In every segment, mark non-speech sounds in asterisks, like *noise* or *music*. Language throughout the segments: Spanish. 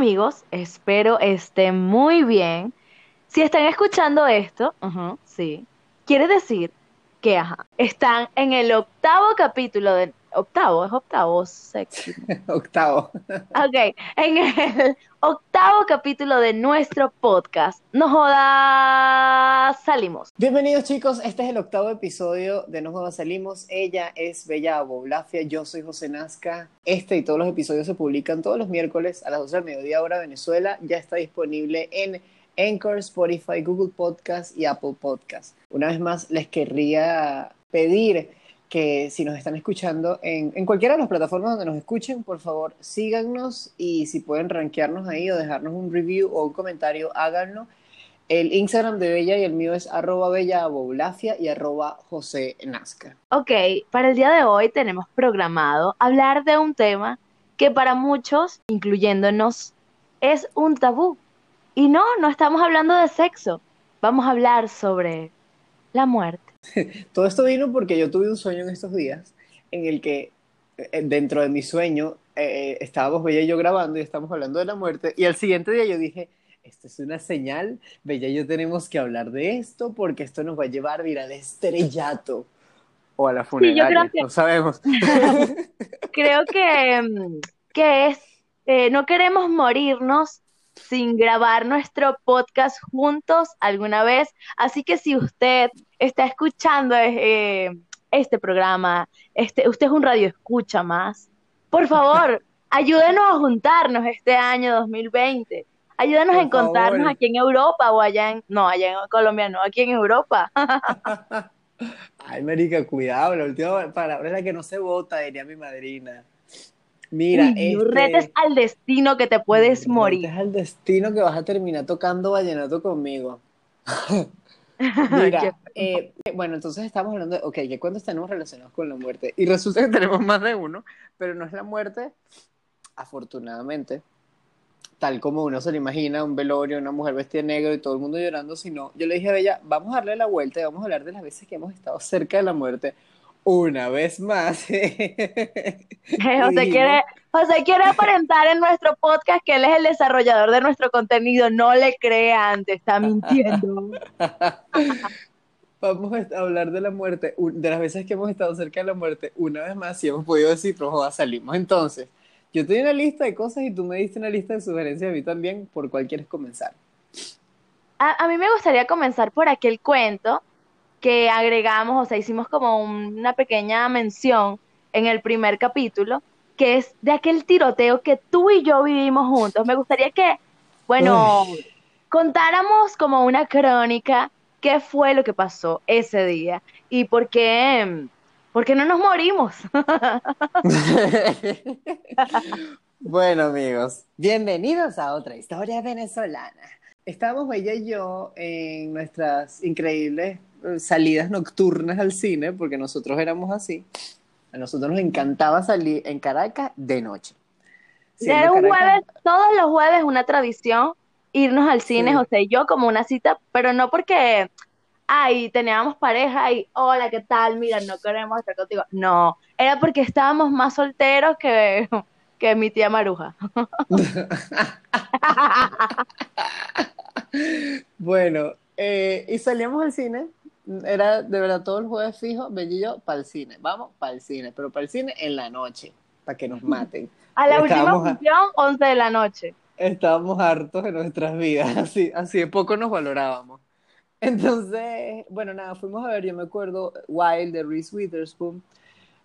Amigos, espero estén muy bien. Si están escuchando esto, sí, quiere decir que ajá, están en el octavo capítulo de octavo, es octavo, séptimo. *laughs* Octavo. Ok, en el octavo capítulo de nuestro podcast, No Jodas Salimos. Bienvenidos chicos, este es el octavo episodio de No Jodas Salimos. Ella es Bella Aboblafia, yo soy José Nazca. Este y todos los episodios se publican todos los miércoles a las 12 del mediodía hora Venezuela. Ya está disponible en Anchor, Spotify, Google Podcast y Apple Podcast. Una vez más les querría pedir que si nos están escuchando en, en, cualquiera de las plataformas donde nos escuchen, por favor síganos y si pueden rankearnos ahí o dejarnos un review o un comentario, háganlo. El Instagram de Bella y el mío es arroba Bella Aboblafia y arroba José Nazca. Ok, para el día de hoy tenemos programado hablar de un tema que para muchos, incluyéndonos, es un tabú. Y no, no estamos hablando de sexo, vamos a hablar sobre la muerte. *laughs* Todo esto vino porque yo tuve un sueño en estos días en el que eh, dentro de mi sueño eh, estábamos Bella y yo grabando y estábamos hablando de la muerte y al siguiente día yo dije, esto es una señal, Bella y yo tenemos que hablar de esto porque esto nos va a llevar a ir al estrellato o a la funeraria, sí, que... no sabemos. *laughs* creo que, mm, que es, eh, no queremos morirnos sin grabar nuestro podcast juntos alguna vez. Así que si usted está escuchando eh, este programa, este, usted es un radio escucha más, por favor, *laughs* ayúdenos a juntarnos este año 2020. Ayúdenos a encontrarnos aquí en Europa o allá en, no, allá en Colombia, no, aquí en Europa. *laughs* Ay, Marica, cuidado, la última palabra es la que no se vota, diría mi madrina. Mira, Uy, este, retes al destino que te puedes morir. Retes al destino que vas a terminar tocando vallenato conmigo. *laughs* Mira, eh, bueno, entonces estamos hablando de, ok, ¿qué cuentos tenemos relacionados con la muerte? Y resulta que tenemos más de uno, pero no es la muerte, afortunadamente, tal como uno se lo imagina, un velorio, una mujer vestida de negro y todo el mundo llorando, sino yo le dije a Bella, vamos a darle la vuelta y vamos a hablar de las veces que hemos estado cerca de la muerte una vez más. *laughs* *laughs* José, quiere, José quiere aparentar en nuestro podcast que él es el desarrollador de nuestro contenido. No le crean, te está mintiendo. *laughs* Vamos a hablar de la muerte, de las veces que hemos estado cerca de la muerte, una vez más, y hemos podido decir, pero salimos. Entonces, yo te di una lista de cosas y tú me diste una lista de sugerencias a mí también, por cuál quieres comenzar. A, a mí me gustaría comenzar por aquel cuento que agregamos, o sea, hicimos como una pequeña mención en el primer capítulo, que es de aquel tiroteo que tú y yo vivimos juntos. Me gustaría que, bueno, Uy. contáramos como una crónica qué fue lo que pasó ese día y por qué, por qué no nos morimos. *laughs* bueno, amigos, bienvenidos a otra historia venezolana. Estamos ella y yo en nuestras increíbles salidas nocturnas al cine, porque nosotros éramos así. A nosotros nos encantaba salir en Caracas de noche. Era un jueves, todos los jueves una tradición irnos al cine, sí. José y yo, como una cita, pero no porque, ay, teníamos pareja y, hola, ¿qué tal? Mira, no queremos estar contigo. No, era porque estábamos más solteros que, que mi tía Maruja. *laughs* bueno, eh, y salíamos al cine era de verdad todo el jueves fijo, yo, para el cine. Vamos, para el cine, pero para el cine en la noche, para que nos maten. *laughs* A la última función, 11 de la noche. Estábamos hartos de nuestras vidas, *laughs* así, así de poco nos valorábamos. Entonces, bueno, nada, fuimos a ver, yo me acuerdo, Wild de Reese Witherspoon,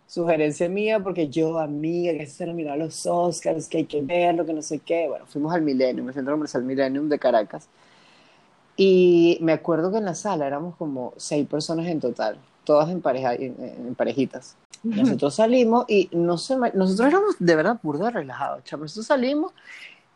sugerencia mía, porque yo, amiga, que se nos miró los Oscars, que hay que verlo, que no sé qué. Bueno, fuimos al Millennium, el Centro Comercial Millennium de Caracas. Y me acuerdo que en la sala éramos como seis personas en total, todas en, pareja, en, en parejitas. Nosotros salimos y no sé, nosotros éramos de verdad burda relajados, chavos. Nosotros salimos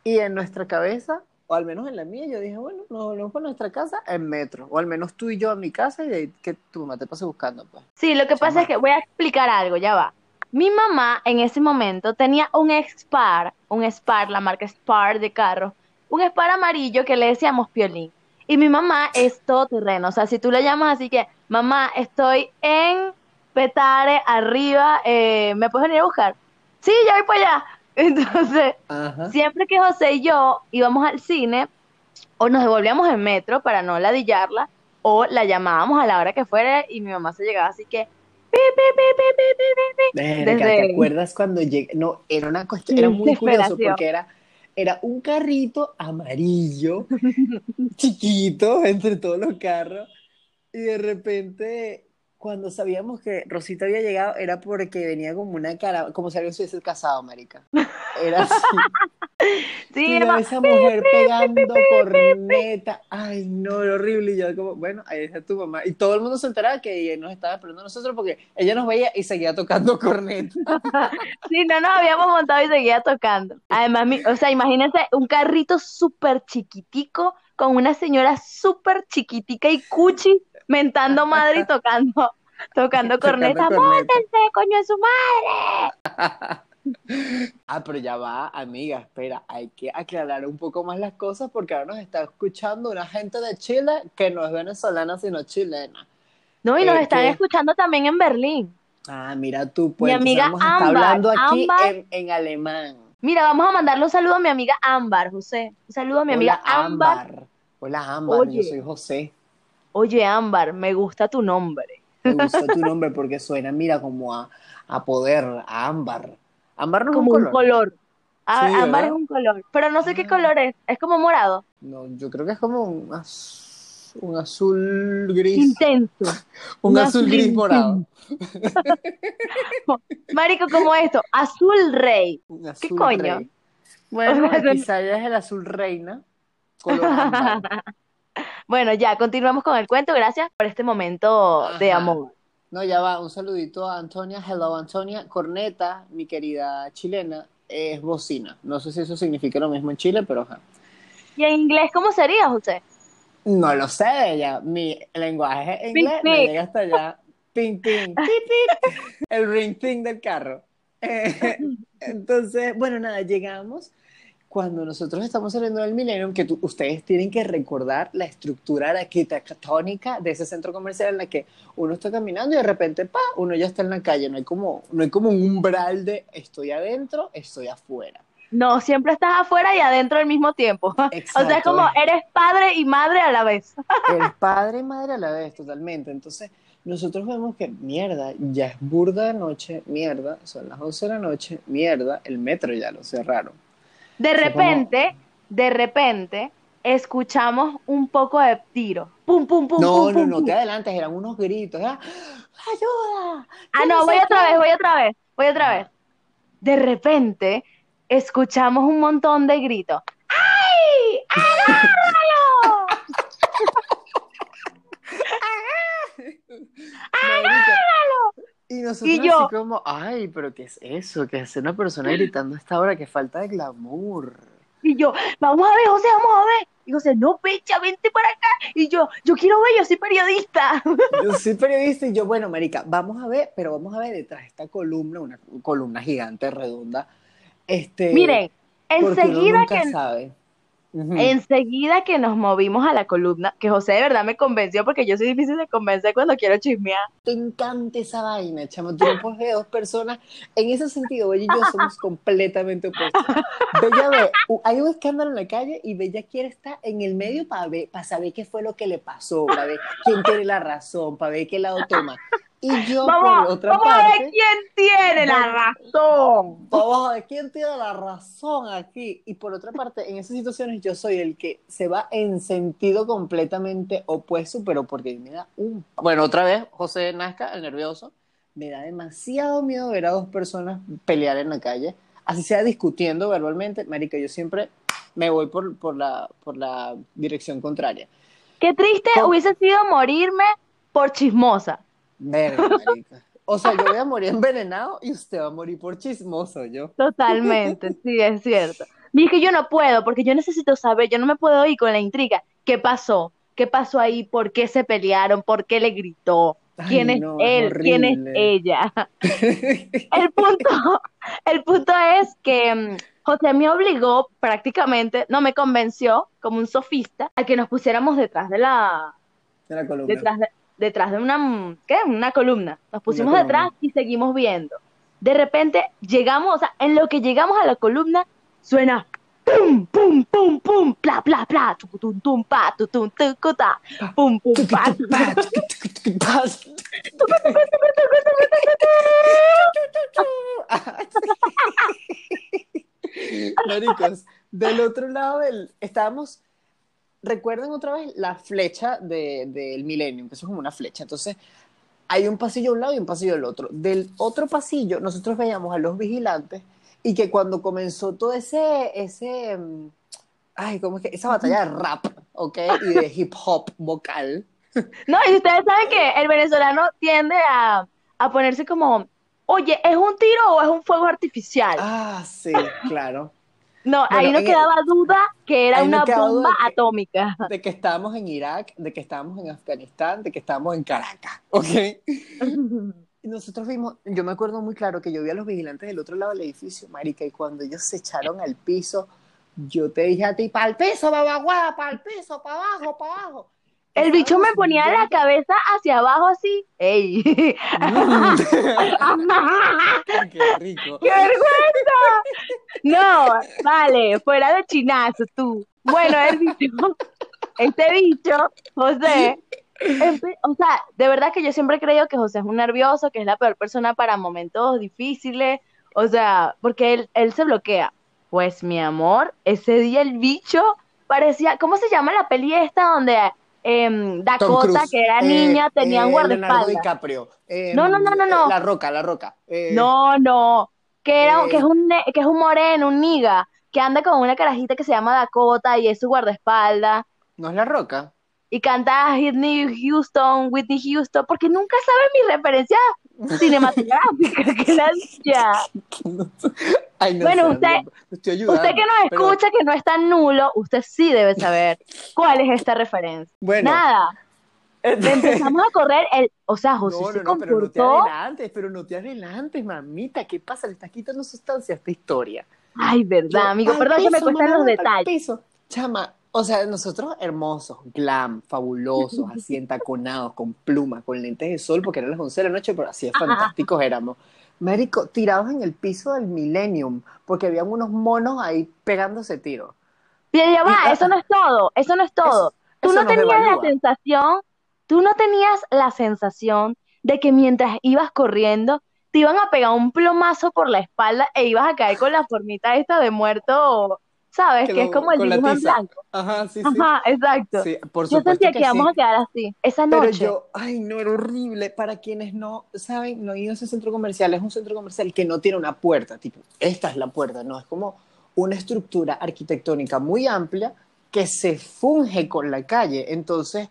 y en nuestra cabeza, o al menos en la mía, yo dije, bueno, nos volvemos para nuestra casa en metro, o al menos tú y yo a mi casa y de ahí que tu mamá te pase buscando. Pues. Sí, lo que Chama. pasa es que voy a explicar algo, ya va. Mi mamá en ese momento tenía un Spar, un Spar, la marca Spar de carro, un Spar amarillo que le decíamos Piolín. Y mi mamá es todoterreno. O sea, si tú le llamas así que, mamá, estoy en Petare, arriba, eh, ¿me puedes venir a buscar? Sí, ya voy para allá. Entonces, siempre que José y yo íbamos al cine, o nos devolvíamos en metro para no ladillarla, o la llamábamos a la hora que fuera y mi mamá se llegaba así que... ¿Te acuerdas cuando llegué? No, era una cuestión, era muy curioso porque era, era un carrito amarillo, *laughs* chiquito, entre todos los carros, y de repente cuando sabíamos que Rosita había llegado, era porque venía como una cara, como si alguien se hubiese casado, marica. Era así. *laughs* Sí, Y era esa mujer pegando corneta. Ay, no, era horrible. Y yo como, bueno, ahí está tu mamá. Y todo el mundo se enteraba que ella nos estaba esperando a nosotros porque ella nos veía y seguía tocando corneta. *laughs* Sí, no nos habíamos montado y seguía tocando. Además, mi- o sea, imagínense un carrito súper chiquitico con una señora súper chiquitica y cuchi mentando madre y tocando, tocando corneta. ¡Móntense, coño de su madre! *laughs* Ah, pero ya va, amiga, espera, hay que aclarar un poco más las cosas porque ahora nos está escuchando una gente de Chile que no es venezolana sino chilena. No, y nos Eh, están escuchando también en Berlín. Ah, mira tú, pues Mi entonces amiga vamos a estar Ámbar, hablando aquí Ámbar. en, en alemán. Mira, vamos a mandarle un saludo a mi amiga Ámbar, José. Un saludo a mi amiga Ámbar. Ámbar. Hola, Ámbar, Oye. yo soy José. Oye, Ámbar, me gusta tu nombre. Me gusta tu nombre porque suena, mira, como a, a poder, a ámbar. Ámbar no es un Como un color. Sí, ámbar ¿verdad? es un color. Pero no sé qué Ah. color es. Es como morado. No, yo creo que es como un, az- un azul gris. Intenso. *laughs* Un un azul azul gris morado. *laughs* Marico, como esto. Azul rey. Un azul coño? rey. Bueno, O sea, son- quizá ya es el azul reina. Color ámbar. *laughs* Bueno, ya, continuamos con el cuento. Gracias por este momento de amor. No, ya va, un saludito a Antonia. Hello, Antonia. Corneta, mi querida chilena, es bocina. No sé si eso significa lo mismo en Chile, pero ajá. ¿Y en inglés cómo sería, José? No lo sé ella. Mi lenguaje en Ping, inglés me ping. llega hasta allá. Ping, ping, *laughs* pip. El ring ting del carro. Eh, *laughs* entonces, bueno, nada, llegamos. Cuando nosotros estamos saliendo del Millennium, que tú- ustedes tienen que recordar la estructura arquitectónica de ese centro comercial en la que uno está caminando y de repente, pa, uno ya está en la calle. No hay como, no hay como un umbral de estoy adentro, estoy afuera. No, siempre estás afuera y adentro al mismo tiempo. *laughs* O sea, es Exacto, como es- eres padre y madre a la vez. *laughs* El padre y madre a la vez, totalmente. Entonces, nosotros vemos que, mierda, ya es burda de noche, mierda, son las 11 de la noche, mierda, el metro ya lo cerraron. De repente, de repente, escuchamos un poco de tiro. Pum, pum, pum, No, pum, no, pum, no pum. te adelantes, eran unos gritos, ¿ah? ¡Ayuda! Ah, ¿Qué no, voy otra vez, voy otra vez, voy otra Ajá. vez. De repente, escuchamos un montón de gritos. ¡Ay! ¡Agárralo! Marica. Y nosotros Y yo- así como, ay, pero ¿qué es eso? ¿Qué hace una persona gritando a esta hora? ¡Qué falta de glamour! Y yo, vamos a ver, José, vamos a ver. Y José, no, pecha, vente para acá. Y yo, yo quiero ver, yo soy periodista. *laughs* Yo soy periodista y yo, bueno, marica, vamos a ver, pero vamos a ver detrás de esta columna, una columna gigante, redonda. Este, Miren, uno enseguida nunca que, sabe. Ujú. enseguida que nos movimos a la columna, que José de verdad me convenció, porque yo soy difícil de convencer cuando quiero chismear. Te encanta esa vaina, chamo. Puedes ver dos personas. En ese sentido, Bella y yo somos completamente opuestos. Bella ve, hay un escándalo en la calle y Bella quiere estar en el medio para ver, para saber qué fue lo que le pasó, para ver quién tiene la razón, para ver qué lado toma. Y yo, por Vamos, otra vamos a ver parte, quién tiene la razón. vamos a ver quién tiene la razón aquí. Y por otra parte, en esas situaciones yo soy el que se va en sentido completamente opuesto, pero porque me da un... Bueno, otra vez, José Nazca, el nervioso, me da demasiado miedo ver a dos personas pelear en la calle, así sea discutiendo verbalmente. Marica, yo siempre me voy por, por, la, por la dirección contraria. Qué triste hubiese sido morirme por chismosa. Verga, marica. O sea, yo voy a morir envenenado y usted va a morir por chismoso, yo. Totalmente, sí, es cierto. Y es que yo no puedo, porque yo necesito saber, yo no me puedo ir con la intriga. ¿Qué pasó? ¿Qué pasó ahí? ¿Por qué se pelearon? ¿Por qué le gritó? ¿Quién Ay, es no, él? ¿Quién es ella? *laughs* El punto, el punto es que mm, José me obligó prácticamente, no me convenció como un sofista a que nos pusiéramos detrás de la, De la columna. detrás de, detrás de una, mm, ¿qué? Una columna. Nos pusimos columna. detrás y seguimos viendo. de repente llegamos, o sea, en lo que llegamos a la columna, suena pum, pum, pum, pum, pla, pla, pla, tucutum, tum, pa, tutum, tucuta, pum, pum, pa, Maricos, del otro lado del. Estábamos. Recuerden otra vez la flecha de- del Millennium, que eso es como una flecha. Entonces, hay un pasillo a un lado y un pasillo al otro. Del otro pasillo, nosotros veíamos a los vigilantes y que cuando comenzó todo ese. ese mm, ay, ¿cómo es que? Esa batalla de rap, ¿ok? Y de *laughs* hip hop vocal. No, y ustedes saben que el venezolano tiende a, a ponerse como, oye, ¿es un tiro o es un fuego artificial? Ah, sí, claro. No, ahí no quedaba duda que era no una bomba que- atómica. De que estábamos en Irak, de que estábamos en Afganistán, de que estábamos en Caracas, *laughs* ¿ok? Y nosotros vimos, yo me acuerdo muy claro que yo vi a los vigilantes del otro lado del edificio, marica, y cuando ellos se echaron al piso, yo te dije a ti, para el piso, babaguada, para el piso, para abajo, para abajo. El bicho me ponía la cabeza hacia abajo así. ¡Ey! Mm. *laughs* Qué rico. *laughs* ¡Qué vergüenza! No, vale, fuera de chinazo tú. Bueno, el bicho, este bicho, José, empe- o sea, de verdad que yo siempre he creído que José es un nervioso, que es la peor persona para momentos difíciles, o sea, porque él, él se bloquea. Pues mi amor, ese día el bicho parecía, ¿cómo se llama la peli esta donde em, Dakota, que era eh, niña, tenía un eh, Leonardo guardaespaldas? DiCaprio. eh, No, no, no, no, no. La Roca, La Roca. eh, No, no, que era, Eh. que es un, que es un moreno, un niga, que anda con una carajita que se llama Dakota y es su guardaespaldas ¿No es La Roca? y canta Whitney Houston, Whitney Houston, porque nunca sabe mi referencia cinematográfica, *laughs* que la *laughs* no Bueno, usted- Usted que nos pero- escucha, que no es tan nulo, usted sí debe saber cuál es esta referencia. Bueno, Nada, *laughs* empezamos a correr, el, o sea, José No, se no, pero no te comportó, adelantes, pero no te adelantes, mamita. ¿Qué pasa? Le estás quitando sustancia a esta historia. ay, verdad, Yo, amigo, "Pa'l perdón que me cuestan los detalles. piso". Chama, o sea, nosotros hermosos, glam, fabulosos, así *laughs* entaconados, con pluma, con lentes de sol, porque eran las 11 de la noche, pero así de fantásticos éramos. Marico, tirados en el piso del Millennium, porque habían unos monos ahí pegándose tiro. Pero ya va, Y- eso no es todo, eso no es todo. Tú eso no tenías la sensación, tú no tenías la sensación de que mientras ibas corriendo te iban a pegar un plomazo por la espalda e ibas a caer con la formita esta de muerto, ¿sabes? Que, Que es como el dibujo en blanco. Ajá, sí, sí. Ajá, exacto. Sí, por Yo sentía que que íbamos sí. a quedar así, esa Pero noche. yo, ay, no, era horrible. Para quienes no saben, no han ido a ese centro comercial, es un centro comercial que no tiene una puerta, tipo, esta es la puerta, no, es como una estructura arquitectónica muy amplia que se funge con la calle. Entonces,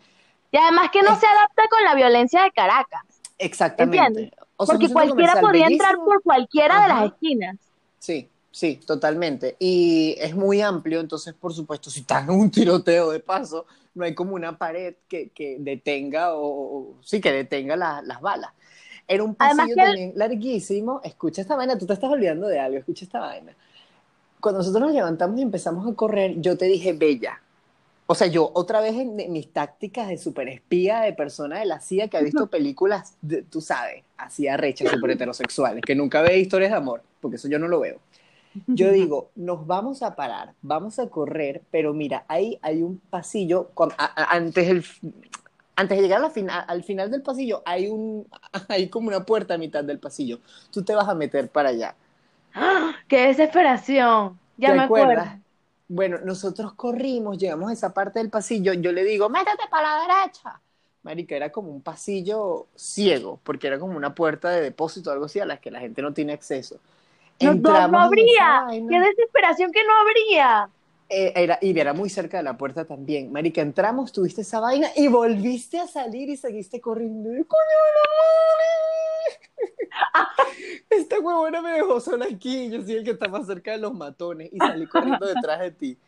Y además que no es- se adapta con la violencia de Caracas, exactamente. O sea, Porque cualquiera podía entrar por cualquiera de las esquinas. Sí, sí, totalmente. Y es muy amplio, entonces, por supuesto, si estás en un tiroteo de paso, no hay como una pared que, que detenga o, o- sí, que detenga la- las balas. Era un pasillo el- también larguísimo. Escucha esta vaina, tú te estás olvidando de algo, escucha esta vaina. Cuando nosotros nos levantamos y empezamos a correr, yo te dije, Bella. O sea, yo otra vez en de- mis tácticas de super espía, de persona de la CIA que ha visto películas, de- tú sabes, así arrechas, super heterosexuales, que nunca ve historias de amor, porque eso yo no lo veo. Yo *laughs* digo, nos vamos a parar, vamos a correr, pero mira, ahí hay un pasillo, a- a- antes, del, antes de llegar a la fina- al final del pasillo, hay, un, *laughs* hay como una puerta a mitad del pasillo. Tú te vas a meter para allá. ¡Ah! ¡Qué desesperación! Ya ¿Te me acuerdas? acuerdo. Bueno, nosotros corrimos, llegamos a esa parte del pasillo, yo le digo, métete para la derecha. Marica, era como un pasillo ciego, porque era como una puerta de depósito o algo así a las que la gente no tiene acceso. No, no, no habría. ¡Qué desesperación que no habría! Eh, era, y era muy cerca de la puerta también. Marica, entramos, tuviste esa vaina y volviste a salir y seguiste corriendo. ¡Coño! *laughs* Esta huevona me dejó sola aquí. Yo soy el que está más cerca de los matones y salí corriendo detrás de ti.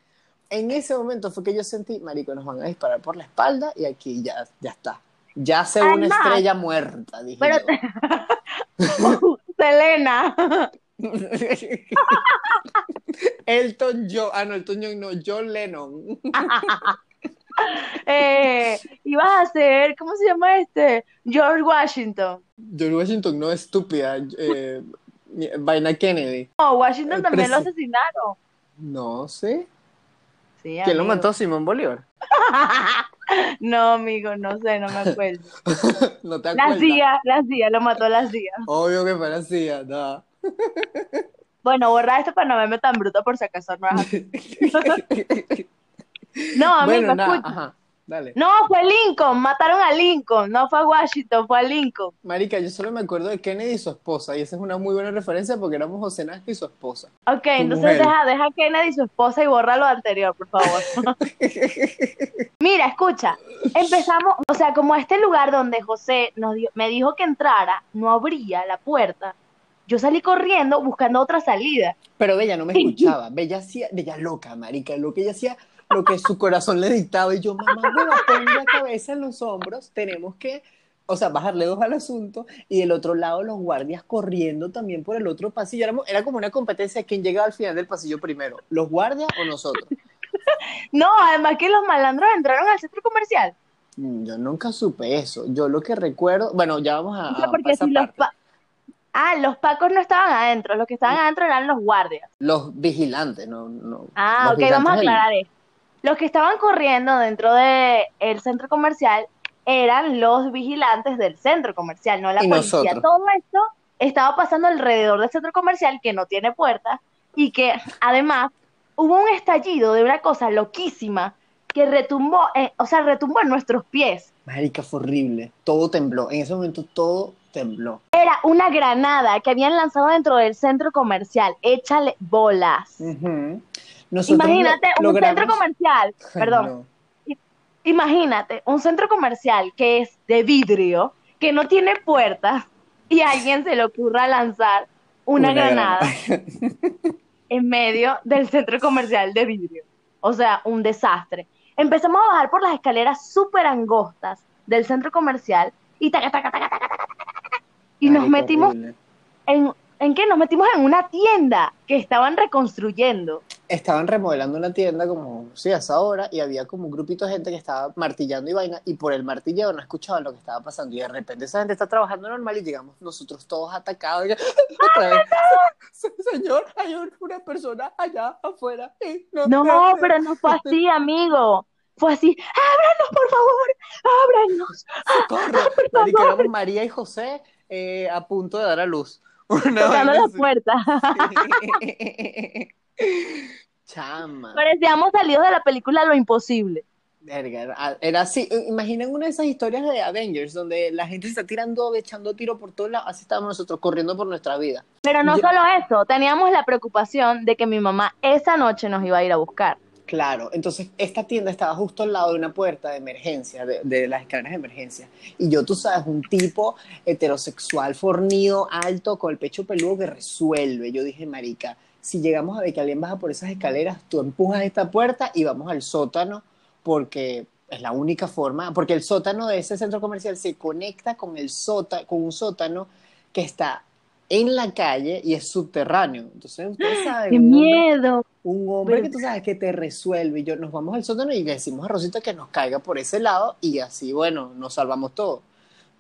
En ese momento fue que yo sentí, marico, nos van a disparar por la espalda y aquí ya, ya está. Ya ve una estrella muerta, dije Pero. *laughs* Selena. *laughs* Elton John, ah no, Elton John no, John Lennon. *laughs* eh, ibas a ser, ¿cómo se llama este? George Washington. George Washington no es estúpida. eh, Vaina Kennedy. No, Washington también lo asesinaron. No sé. Sí, ¿Quién lo mató? Simón Bolívar. *laughs* No, amigo, no sé, no me acuerdo. no te La acuerdas. CIA, la CIA, lo mató la CIA. Obvio que parecía, no. Bueno, borra esto para no verme tan bruta por si acaso no. *laughs* No, amigo, bueno, ajá, dale. No, fue Lincoln, mataron a Lincoln, no fue a Washington, fue a Lincoln. Marica, yo solo me acuerdo de Kennedy y su esposa, y esa es una muy buena referencia porque éramos José Nazca y su esposa. Ok, entonces deja, deja a Kennedy y su esposa y borra lo anterior, por favor. *laughs* Mira, escucha, empezamos, o sea, como este lugar donde José nos dio- me dijo que entrara, no abría la puerta, yo salí corriendo buscando otra salida. Pero Bella no me *laughs* escuchaba, Bella hacía, Bella loca, marica, lo que ella hacía, lo que su corazón le dictaba, y yo, mamá, hueva, pon la cabeza en los hombros, tenemos que, o sea, bajarle dos al asunto, y del otro lado los guardias corriendo también por el otro pasillo, era como una competencia de quién llegaba al final del pasillo primero, los guardias o nosotros. *laughs* No, además que los malandros entraron al centro comercial. Mm, Yo nunca supe eso, yo lo que recuerdo, bueno, ya vamos a, O sea, a porque esa si los pa- Ah, los pacos no estaban adentro, los que estaban adentro eran los guardias. Los vigilantes, no, no. Ah, ok, vamos a aclarar esto. Los que estaban corriendo dentro del centro comercial eran los vigilantes del centro comercial, no la Y policía. nosotros. Todo esto estaba pasando alrededor del centro comercial que no tiene puertas y que además hubo un estallido de una cosa loquísima que retumbó, eh, o sea, retumbó en nuestros pies. Marica, fue horrible. Todo tembló. En ese momento todo tembló. Era una granada que habían lanzado dentro del centro comercial. Échale bolas. Imagínate lo- un centro comercial, perdón, no. imagínate un centro comercial que es de vidrio, que no tiene puertas y a alguien se le ocurra lanzar una, granada *laughs* en medio del centro comercial de vidrio. O sea, un desastre. Empezamos a bajar por las escaleras súper angostas del centro comercial y taca, taca, taca, taca, taca, y nos metimos horrible. en ¿en qué? Nos metimos en una tienda que estaban reconstruyendo. Estaban remodelando una tienda como, sí, a esa hora, y había como un grupito de gente que estaba martillando y vaina, y por el martilleo no escuchaban lo que estaba pasando. Y de repente esa gente está trabajando normal y llegamos nosotros todos atacados. y- *laughs* otra vez, "Se- *laughs* Señor, hay un- una persona allá afuera. y no, No, pero no fue así, *laughs* amigo. Fue así, ábranos, por favor, ábranos. Socorro. por favor. María y José eh, a punto de dar a luz. *laughs* Una Tocando vaina la así. puerta. *laughs* Chama. Parecíamos salidos de la película Lo Imposible. Verga, era- era así. Imaginen una de esas historias de Avengers donde la gente se está tirando, echando tiro por todos lados. Así estábamos nosotros corriendo por nuestra vida. Pero no Yo- solo eso, teníamos la preocupación de que mi mamá esa noche nos iba a ir a buscar. Claro, entonces esta tienda estaba justo al lado de una puerta de emergencia, de, las escaleras de emergencia. Y yo, tú sabes, un tipo heterosexual, fornido, alto, con el pecho peludo que resuelve. Yo dije, marica, si llegamos a alguien baja por esas escaleras, tú empujas esta puerta y vamos al sótano, porque es la única forma, porque el sótano de ese centro comercial se conecta con el sótano, con un sótano que está en la calle y es subterráneo. Entonces, ustedes saben, ¡Qué un hombre- miedo! un hombre Pero- que tú sabes que te resuelve y yo nos vamos al sótano y le decimos a Rosita que nos caiga por ese lado y así, bueno, nos salvamos todos.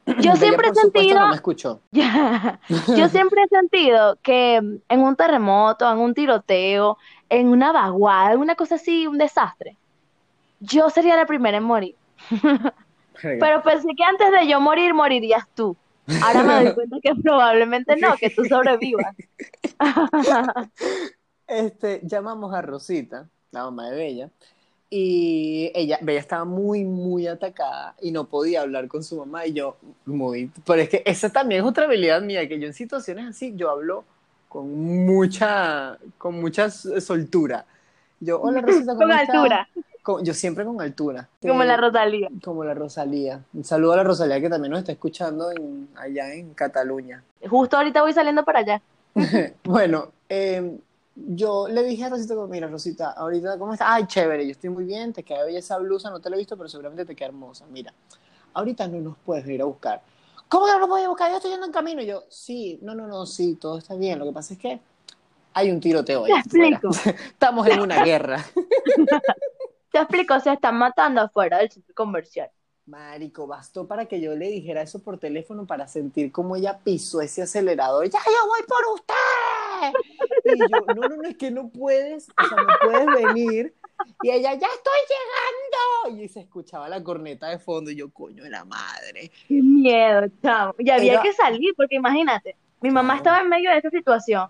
Yo Ella, siempre he sentido, no me. *laughs* Yo siempre he sentido que en un terremoto, en un tiroteo, en una vaguada, en una cosa así, un desastre, yo sería la primera en morir. *laughs* Pero pensé que antes de yo morir, morirías tú. Ahora me doy *laughs* cuenta que probablemente no, que tú sobrevivas. *laughs* Este, llamamos a Rosita, la mamá de Bella, y ella, Bella estaba muy, muy atacada y no podía hablar con su mamá y yo, muy, pero es que esa también es otra habilidad mía, que yo en situaciones así, yo hablo con mucha, con mucha soltura. Yo, hola Rosita, ¿cómo Con estás? altura, yo siempre con altura. como Eh, la Rosalía. Como la Rosalía. Un saludo a la Rosalía que también nos está escuchando en- allá en Cataluña. Justo ahorita voy saliendo para allá. *laughs* Bueno, eh, yo le dije a Rosita, mira Rosita, ahorita, ¿cómo estás? Ay, chévere, yo estoy muy bien, te queda bella esa blusa, no te la he visto, pero seguramente te queda hermosa. Mira, ahorita no nos puedes ir a buscar. ¿Cómo que no nos puedes buscar? Yo estoy yendo en camino. Y yo, sí, no, no, no, sí, todo está bien. Lo que pasa es que hay un tiroteo Te explico. *laughs* Estamos en una guerra. *laughs* Te explico, se están matando afuera del centro comercial. Marico, bastó para que yo le dijera eso por teléfono para sentir cómo ella pisó ese acelerador. ¡Ya yo voy por Y yo, no, no, no, es que no puedes, o sea, no puedes venir. Y ella, ya estoy llegando. Y se escuchaba la corneta de fondo. Y yo, coño de la madre. Qué miedo, chamo. Y había que salir, porque imagínate, mi mamá estaba en medio de esa situación.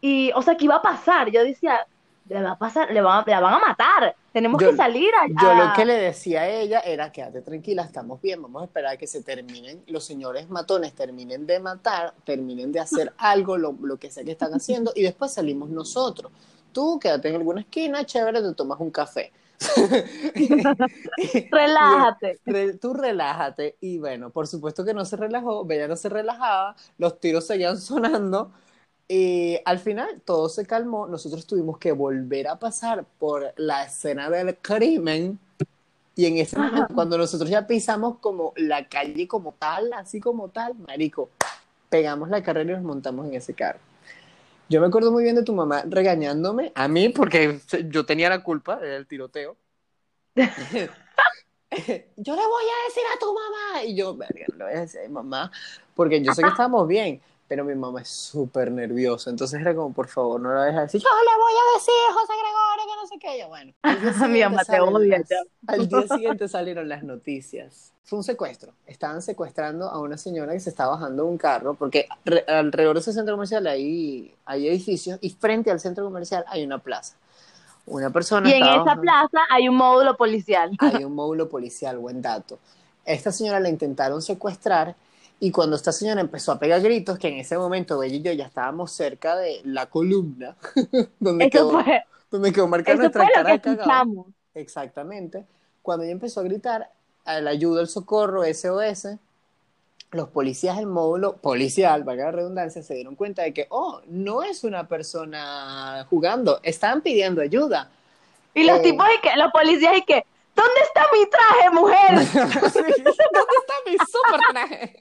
Y, o sea, ¿qué iba a pasar? Yo decía, le va a pasar, le van, a- la van a matar. Tenemos Yo- que salir a, Yo lo que le decía a ella era, quédate tranquila, estamos bien, vamos a esperar a que se terminen, los señores matones terminen de matar, terminen de hacer *laughs* algo, lo, lo que sea que están haciendo, y después salimos nosotros. Tú quédate en alguna esquina, chévere, te tomas un café. *laughs* Relájate. Re- tú relájate. Y bueno, por supuesto que no se relajó, Bella no se relajaba, los tiros seguían sonando. Y al final todo se calmó. Nosotros tuvimos que volver a pasar por la escena del crimen. Y en ese momento, cuando nosotros ya pisamos como la calle como tal, así como tal, marico, pegamos la carrera y nos montamos en ese carro. Yo me acuerdo muy bien de tu mamá regañándome a mí porque yo tenía la culpa del tiroteo. *laughs* yo le voy a decir a tu mamá. Y yo, verga, no le voy a decir a mi mamá, porque yo sé que estábamos bien, pero mi mamá es súper nerviosa. Entonces era como, por favor, no le vayas a decir, yo le voy a decir, José Gregorio, que no sé qué. Yo, bueno. *laughs* Mi mamá te odia, las-. Al día *laughs* siguiente salieron las noticias. Fue un secuestro. Estaban secuestrando a una señora que se estaba bajando de un carro, porque re- alrededor de ese centro comercial hay, hay edificios y frente al centro comercial hay una plaza. Una persona Y en estaba esa bajando- plaza hay un módulo policial. hay un módulo policial, buen dato. Esta señora la intentaron secuestrar y cuando esta señora empezó a pegar gritos, que en ese momento Bella y yo ya estábamos cerca de la columna, *laughs* donde, Eso quedó, fue, donde quedó marcada nuestra cara. Exactamente. Cuando ella empezó a gritar la ayuda, el socorro, SOS, los policías del módulo policial, valga la redundancia, se dieron cuenta de que, oh, no es una persona jugando, están pidiendo ayuda. Y los Eh. tipos y que, los policías y que, ¿dónde está mi traje, mujer? *laughs* Sí, ¿Dónde está mi super traje?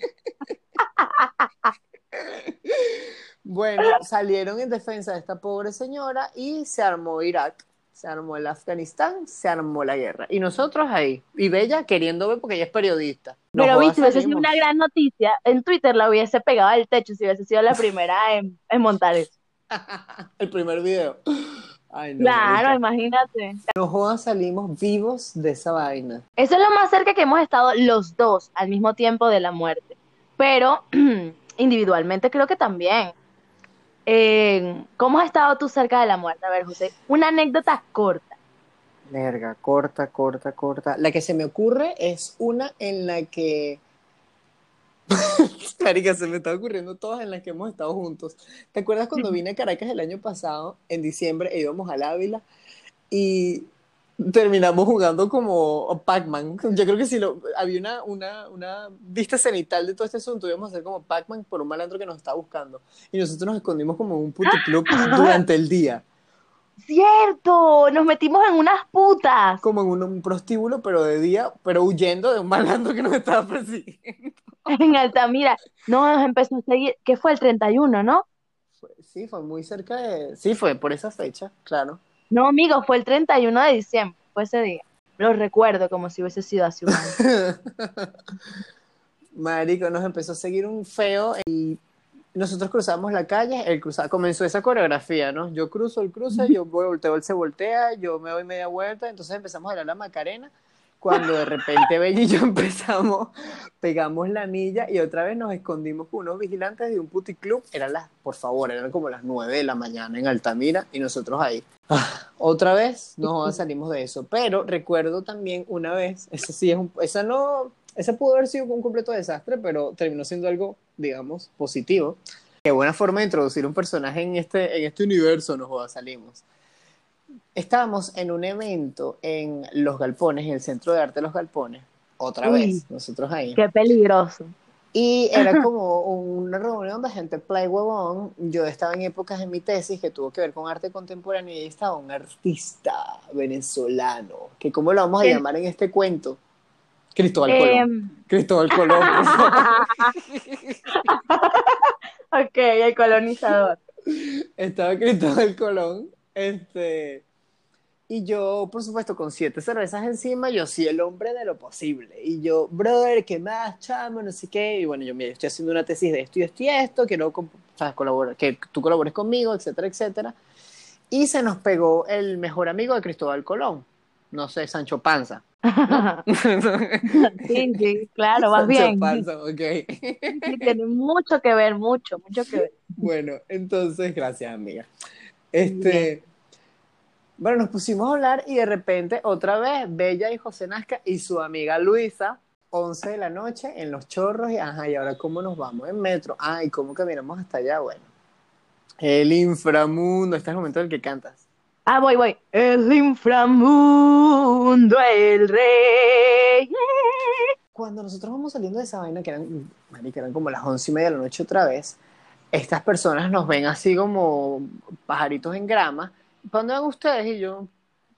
Bueno, salieron en defensa de esta pobre señora y se armó Irak, se armó el Afganistán, se armó la guerra. Y nosotros ahí, y Bella queriendo ver porque ella es periodista. Pero viste, hubiese sido una gran noticia. En Twitter la hubiese pegado al techo si hubiese sido la primera en, en montar eso. *laughs* El primer video. Ay, no, Claro, marica. imagínate. No jodas, salimos vivos de esa vaina. Eso es lo más cerca que hemos estado los dos al mismo tiempo de la muerte. Pero *clears throat* individualmente creo que también. Eh, ¿cómo has estado tú cerca de la muerte? A ver, José, una anécdota corta. Verga, corta, corta, corta. La que se me ocurre es una en la que. *laughs* Marica, se me está ocurriendo todas en las que hemos estado juntos. ¿Te acuerdas cuando vine a Caracas el año pasado, en diciembre, e íbamos al Ávila y terminamos jugando como Pac-Man? Yo creo que si lo, había una, una, una vista cenital de todo este asunto, íbamos a hacer como Pac-Man por un malandro que nos estaba buscando. Y nosotros nos escondimos como en un puticlub *laughs* durante el día. ¡Cierto! Nos metimos en unas putas. como en un, un prostíbulo, pero de día, pero huyendo de un malandro que nos estaba persiguiendo. *laughs* En Altamira. No, nos empezó a seguir. ¿Qué fue el 31, no? Sí, fue muy cerca de... Sí, fue por esa fecha, claro. No, amigo, fue el 31 de diciembre. Fue ese día. Lo recuerdo como si hubiese sido hace un año. *laughs* Marico, nos empezó a seguir un feo y nosotros cruzamos la calle, él cruza, comenzó esa coreografía, ¿no? Yo cruzo, él cruza, yo volteo, él se voltea, yo me doy media vuelta, entonces empezamos a dar la Macarena, cuando de repente Bella y yo *laughs* empezamos, pegamos la milla y otra vez nos escondimos con unos vigilantes de un puticlub, eran las, por favor, eran como las 9 de la mañana en Altamira y nosotros ahí. Ah, otra vez no *laughs* salimos de eso, pero recuerdo también una vez, esa sí es un, esa no, esa pudo haber sido un completo desastre, pero terminó siendo algo, digamos, positivo. Qué buena forma de introducir un personaje en este, en este universo, nos salimos. Estábamos en un evento en Los Galpones, en el Centro de Arte de Los Galpones, otra Uy. vez, nosotros ahí. Qué peligroso. Y era como una reunión de gente play huevón. Yo estaba en épocas de mi tesis que tuvo que ver con arte contemporáneo y ahí estaba un artista venezolano, que cómo lo vamos a ¿Qué? llamar en este cuento. Cristóbal Colón. Em, Cristóbal Colón. por *laughs* favor. ok, el colonizador. estaba Cristóbal Colón, este, y yo, por supuesto, con siete cervezas encima, yo sí el hombre de lo posible, y yo, brother, ¿qué más, chamo? No sé qué, y bueno, yo, mira, estoy haciendo una tesis de esto y esto y esto, comp- ¿sabes? Colabora, que tú colabores conmigo, etcétera, etcétera. Y se nos pegó el mejor amigo de Cristóbal Colón, no sé, Sancho Panza. *laughs* sí, sí, claro, vas bien. Panza, ok. Sí, tiene mucho que ver, mucho, mucho que ver. Bueno, entonces, gracias, amiga. Este, bueno, nos pusimos a hablar y de repente, otra vez, Bella y José Nazca y su amiga Luisa, 11 de la noche en Los Chorros, y ajá, ¿y ahora cómo nos vamos? En metro. Ah, ¿y cómo caminamos hasta allá? Bueno, el inframundo, este es el momento en el que cantas. Ah, voy, voy. El inframundo, el rey. Cuando nosotros vamos saliendo de esa vaina, que eran, marica, eran como las once y media de la noche otra vez, estas personas nos ven así como pajaritos en grama. ¿Para dónde van ustedes? Y yo,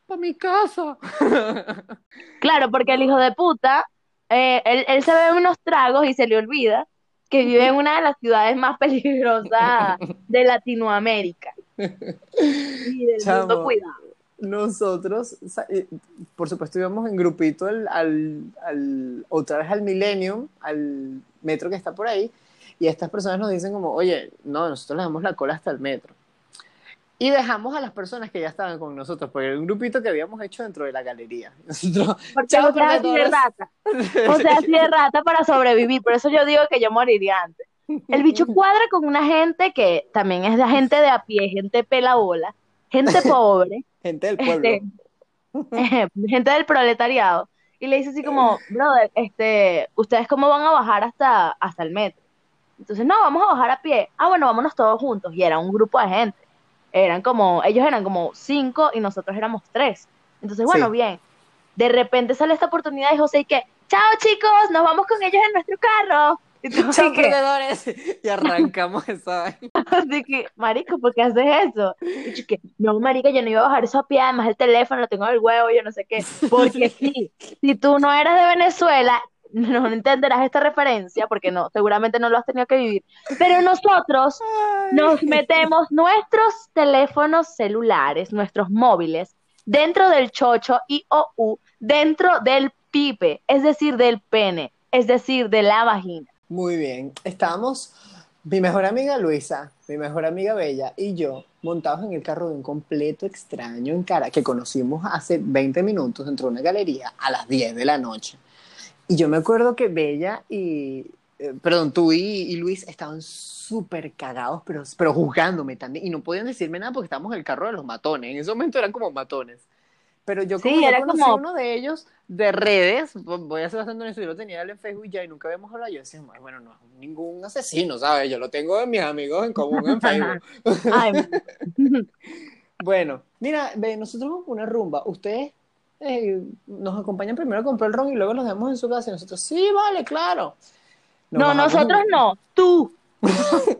para mi casa. *laughs* Claro, porque el hijo de puta, eh, él, él se ve unos tragos y se le olvida que vive en una de las ciudades más peligrosas *laughs* de Latinoamérica. Y del Chamo. mundo, cuidado. Nosotros, eh, por supuesto, íbamos en grupito al, al, al- otra vez al Millennium, al metro que está por ahí, y estas personas nos dicen como, oye, no, nosotros le damos la cola hasta el metro. Y dejamos a las personas que ya estaban con nosotros, porque era un grupito que habíamos hecho dentro de la galería. *laughs* Nosotros, Porque Chao, *laughs* o sea, así de rata. O sea, así de rata para sobrevivir. Por eso yo digo que yo moriría antes. El bicho *laughs* cuadra con una gente que también es de gente de a pie, gente pelabola, gente pobre, gente del pueblo. este, gente del proletariado. Y le dice así como, brother, este, ¿ustedes cómo van a bajar hasta, hasta el metro? Entonces, no, vamos a bajar a pie. Ah, bueno, vámonos todos juntos. Y era un grupo de gente. Eran como, ellos eran como cinco y nosotros éramos tres. Entonces, bueno, Sí. bien. De repente sale esta oportunidad y José y que, chao chicos, nos vamos con ellos en nuestro carro. Y tú ¡Chao, *laughs* así que, perdedores! *laughs* Y arrancamos *laughs* esa así que, marico, ¿por qué haces eso? Y yo que, no, marica, yo no iba a bajar eso a pie, además el teléfono lo tengo en el huevo, yo no sé qué. Porque sí, si tú no eres de Venezuela, *laughs* no entenderás esta referencia, porque no, seguramente no lo has tenido que vivir. Pero nosotros nos metemos nuestros teléfonos celulares, nuestros móviles, dentro del chocho y o u, dentro del pipe, es decir, del pene, es decir, de la vagina. Muy bien. Estábamos, mi mejor amiga Luisa, mi mejor amiga Bella y yo montados en el carro de un completo extraño en cara que conocimos hace 20 minutos dentro de una galería a las 10 de la noche. Y yo me acuerdo que Bella y, eh, perdón, tú y, y Luis estaban súper cagados, pero, pero juzgándome también. Y no podían decirme nada porque estábamos en el carro de los matones. En ese momento eran como matones. Pero yo como Sí, no era conocí como- uno de ellos de redes, voy a ser bastante honesto, yo lo tenía en Facebook ya y nunca habíamos hablado. Yo decía, "Ay, bueno, no es ningún asesino, ¿sabes? Yo lo tengo de mis amigos en común en Facebook. *laughs* *laughs* Bueno, mira, ve, nosotros vamos una rumba. Ustedes eh, nos acompañan primero a comprar el ron y luego los dejamos en su casa. Y nosotros, sí, vale, claro. Nos no, nosotros en- no, tú. *laughs*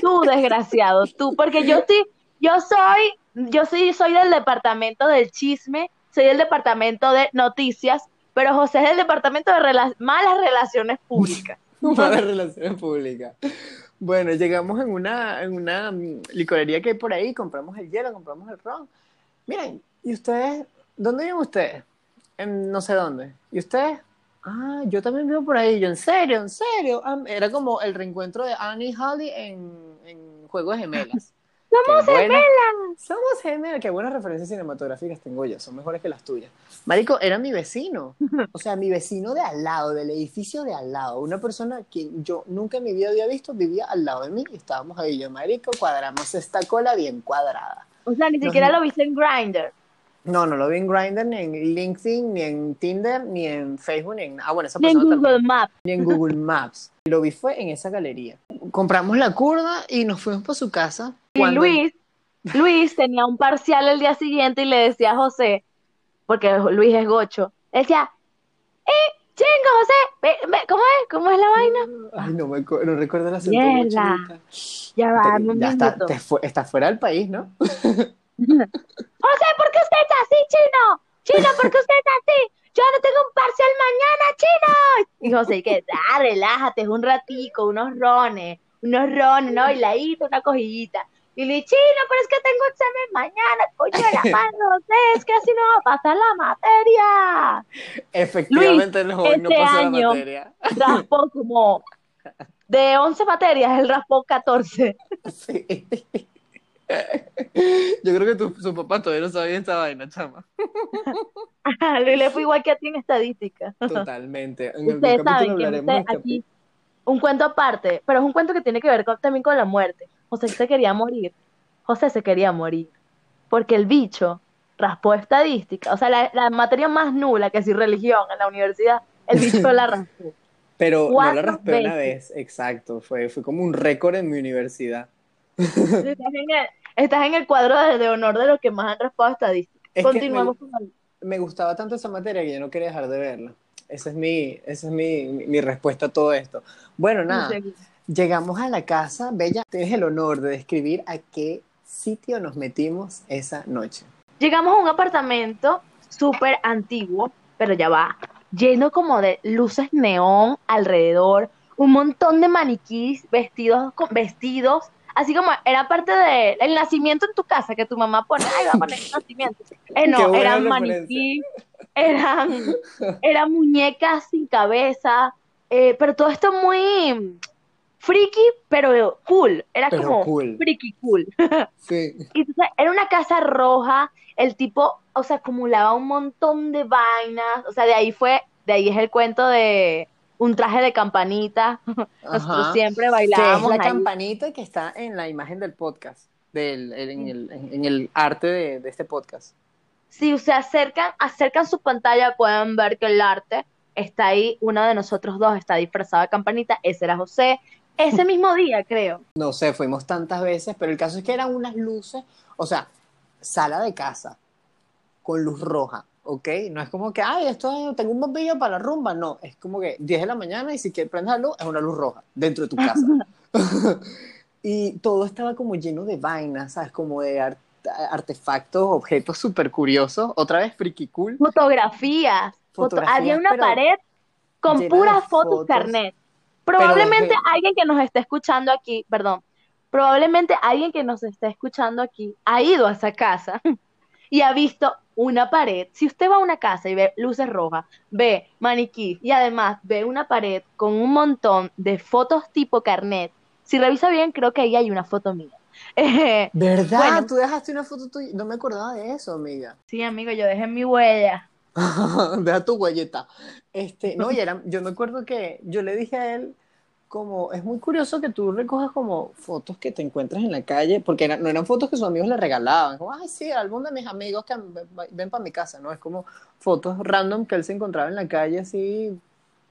Tú, desgraciado, tú, porque yo sí, yo soy, yo sí soy del departamento del chisme, soy del departamento de noticias, pero José es del departamento de rela- malas relaciones públicas. *laughs* Para *laughs* relaciones públicas. Bueno, llegamos en una, en una mm, licorería que hay por ahí, compramos el hielo, compramos el ron. Miren, ¿y ustedes? ¿Dónde viven ustedes? En no sé dónde. ¿Y ustedes? Ah, yo también vivo por ahí. Yo, ¿en serio? ¿En serio? Ah, era como el reencuentro de Annie y Holly en, en Juegos de Gemelas. *laughs* ¡Somos gemelas! Somos gemelas. Qué buenas referencias cinematográficas tengo yo. Son mejores que las tuyas. Marico, era mi vecino. *laughs* O sea, mi vecino de al lado, del edificio de al lado. Una persona que yo nunca en mi vida había visto, vivía al lado de mí y estábamos ahí. Yo, Marico, cuadramos esta cola bien cuadrada. O sea, ni siquiera lo viste en Grindr. No, no lo vi en Grindr, ni en LinkedIn, ni en Tinder, ni en Facebook, ni en... Ah, bueno, esa Ni en Google también. Maps. Ni en Google Maps. *laughs* Lo vi fue en esa galería. Compramos la curda y nos fuimos para su casa. Y Cuando- Luis, Luis tenía un parcial el día siguiente y le decía a José, porque Luis es gocho, decía, ¡eh, chingo, José! ¿Cómo es? ¿Cómo es la vaina? Ay, no me no recuerdo la chinita. Ya va, Te- un ya está, te está fuera del país, ¿no? *laughs* José, ¿por qué usted está así, chino? Chino, ¿por qué usted está así? Yo no tengo un parcial mañana, chino. Y José, que ah, relájate, es un ratico, unos rones, unos rones, una bailadita, una cogillita. Y le dije, chino, pero es que tengo examen mañana, coño de la *laughs* mano, José, es que así no va a pasar la materia. Efectivamente, joven no este pasó año- la materia. Raspó como de 11 materias, él raspó 14. *laughs* Sí. Yo creo que tu, su papá todavía no sabía esta vaina, chama. le fue igual que a ti en estadística. Totalmente. En Ustedes saben que este aquí, un cuento aparte, pero es un cuento que tiene que ver con- también con la muerte. José se quería morir. José se quería morir. Porque el bicho raspó estadística. O sea, la, la materia más nula que si religión en la universidad, el bicho la raspó. *laughs* Pero no la raspé una veces. vez, exacto. Fue, fue como un récord en mi universidad. Estás en el, estás en el cuadro de, honor de los que más han raspado estadística. Es que me, Continuamos con me gustaba tanto esa materia que yo no quería dejar de verla. Esa es mi, esa es mi, mi, mi respuesta a todo esto. Bueno, nada, llegamos a la casa. Bella, tienes el honor de describir a qué sitio nos metimos esa noche. Llegamos a un apartamento súper antiguo, pero ya va, lleno como de luces neón alrededor, un montón de maniquís vestidos con vestidos, así como era parte del el nacimiento en tu casa que tu mamá pone, ay, va a poner el *laughs* nacimiento. Eh, no, eran maniquís, eran, eran muñecas sin cabeza, eh, pero todo esto muy friki, pero cool, era Pero como cool. friki cool. *laughs* Sí. Y entonces era una casa roja, el tipo, o sea, acumulaba un montón de vainas, o sea, de ahí fue, de ahí es el cuento de un traje de campanita. *laughs* Nosotros Ajá. siempre bailábamos la ahí. campanita que está en la imagen del podcast, del, en, el, en el arte de, de este podcast. Si se acercan, acercan su pantalla, pueden ver que el arte está ahí, uno de nosotros dos está disfrazado de campanita, ese era José, ese *laughs* mismo día, creo. No sé, fuimos tantas veces, pero el caso es que eran unas luces, o sea, sala de casa con luz roja, ¿ok? No es como que, ay, esto es- tengo un bombillo para la rumba, no, es como que 10 de la mañana y si quieres prender la luz, es una luz roja dentro de tu casa. *laughs* *laughs* y todo estaba como lleno de vainas, ¿sabes? Como de ar- artefactos, objetos súper curiosos, otra vez friki cool. Fotografías, foto- Fotografías, había una pared con puras fotos fotos. carnet. Probablemente de- alguien que nos esté escuchando aquí, perdón, probablemente alguien que nos esté escuchando aquí ha ido a esa casa *laughs* y ha visto una pared. Si usted va a una casa y ve luces rojas, ve maniquí y además ve una pared con un montón de fotos tipo carnet, si revisa bien, creo que ahí hay una foto mía. Eh, *laughs* ¿Verdad? Bueno. Tú dejaste una foto tuya, no me acordaba de eso, amiga. sí, amigo, yo dejé mi huella. *laughs* Deja tu huelleta. Este, no, *laughs* y era, yo me acuerdo que yo le dije a él, como, es muy curioso que tú recojas como fotos que te encuentras en la calle, porque era- no eran fotos que sus amigos le regalaban, como, ay, sí, de mis amigos que ven, para mi casa, ¿no? Es como fotos random que él se encontraba en la calle, así,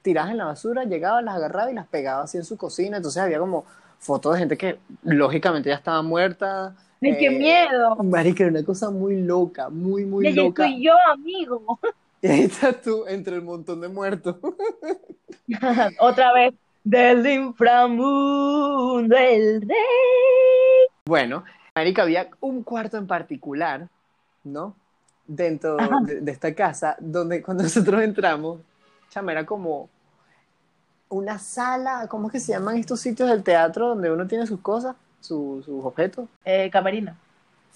tiradas en la basura, llegaba, las agarraba y las pegaba así en su cocina, entonces había como fotos de gente que lógicamente ya estaba muerta. ¡Ay, qué eh, miedo! Marica, era una cosa muy loca, muy, muy Y loca. estoy yo, amigo. *laughs* Y ahí estás tú, entre el montón de muertos. *laughs* *laughs* Otra vez. Del inframundo, el rey. Bueno, Marica, había un cuarto en particular, ¿no? Dentro de, de esta casa, donde cuando *laughs* nosotros entramos, chama, era como una sala, ¿cómo es que se llaman estos sitios del teatro donde uno tiene sus cosas, su- sus objetos? Eh, camerino.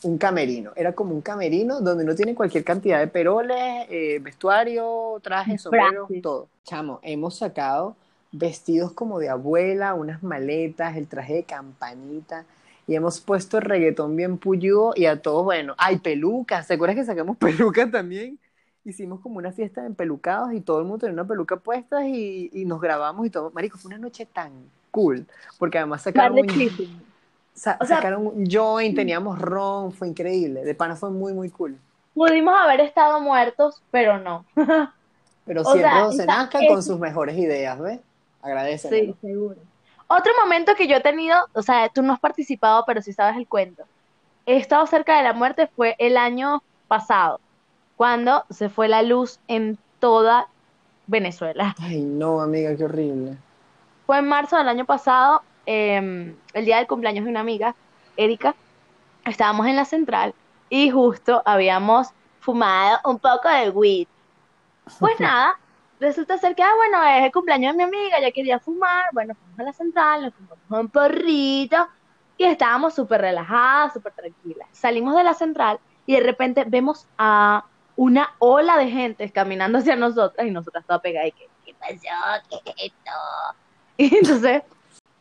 Un camerino, era como un camerino donde uno tiene cualquier cantidad de peroles, eh, vestuario, trajes, sombreros, todo. Chamo, hemos sacado vestidos como de abuela, unas maletas, el traje de campanita, y hemos puesto el reggaetón bien puyudo y a todos, bueno, hay pelucas, ¿te acuerdas que sacamos *laughs* pelucas también? Hicimos como una fiesta de pelucados y todo el mundo tenía una peluca puesta y, y nos grabamos y todo. Marico, fue una noche tan cool, porque además sacaron un, sa- O sea- sacaron un joint, teníamos ron, fue increíble, de pana fue muy, muy cool. Pudimos haber estado muertos, pero no. *laughs* Pero O siempre sea, José esa- Nazca con sus mejores ideas, ¿ves? Agradece. Sí, seguro. Otro momento que yo he tenido, o sea, tú no has participado, pero sí sabes el cuento. He estado cerca de la muerte fue el año pasado, cuando se fue la luz en toda Venezuela. Ay, no, amiga, qué horrible. Fue en marzo del año pasado, eh, el día del cumpleaños de una amiga, Erika. Estábamos en la central y justo habíamos fumado un poco de weed. Pues *laughs* nada, resulta ser que, ah, bueno, es el cumpleaños de mi amiga, ella quería fumar, bueno, fuimos a la central, nos fumamos un porrito y estábamos súper relajadas, súper tranquilas. Salimos de la central y de repente vemos a una ola de gente caminando hacia nosotras y nosotras todas pegadas y que, ¿qué pasó? ¿Qué es esto? *laughs* Y entonces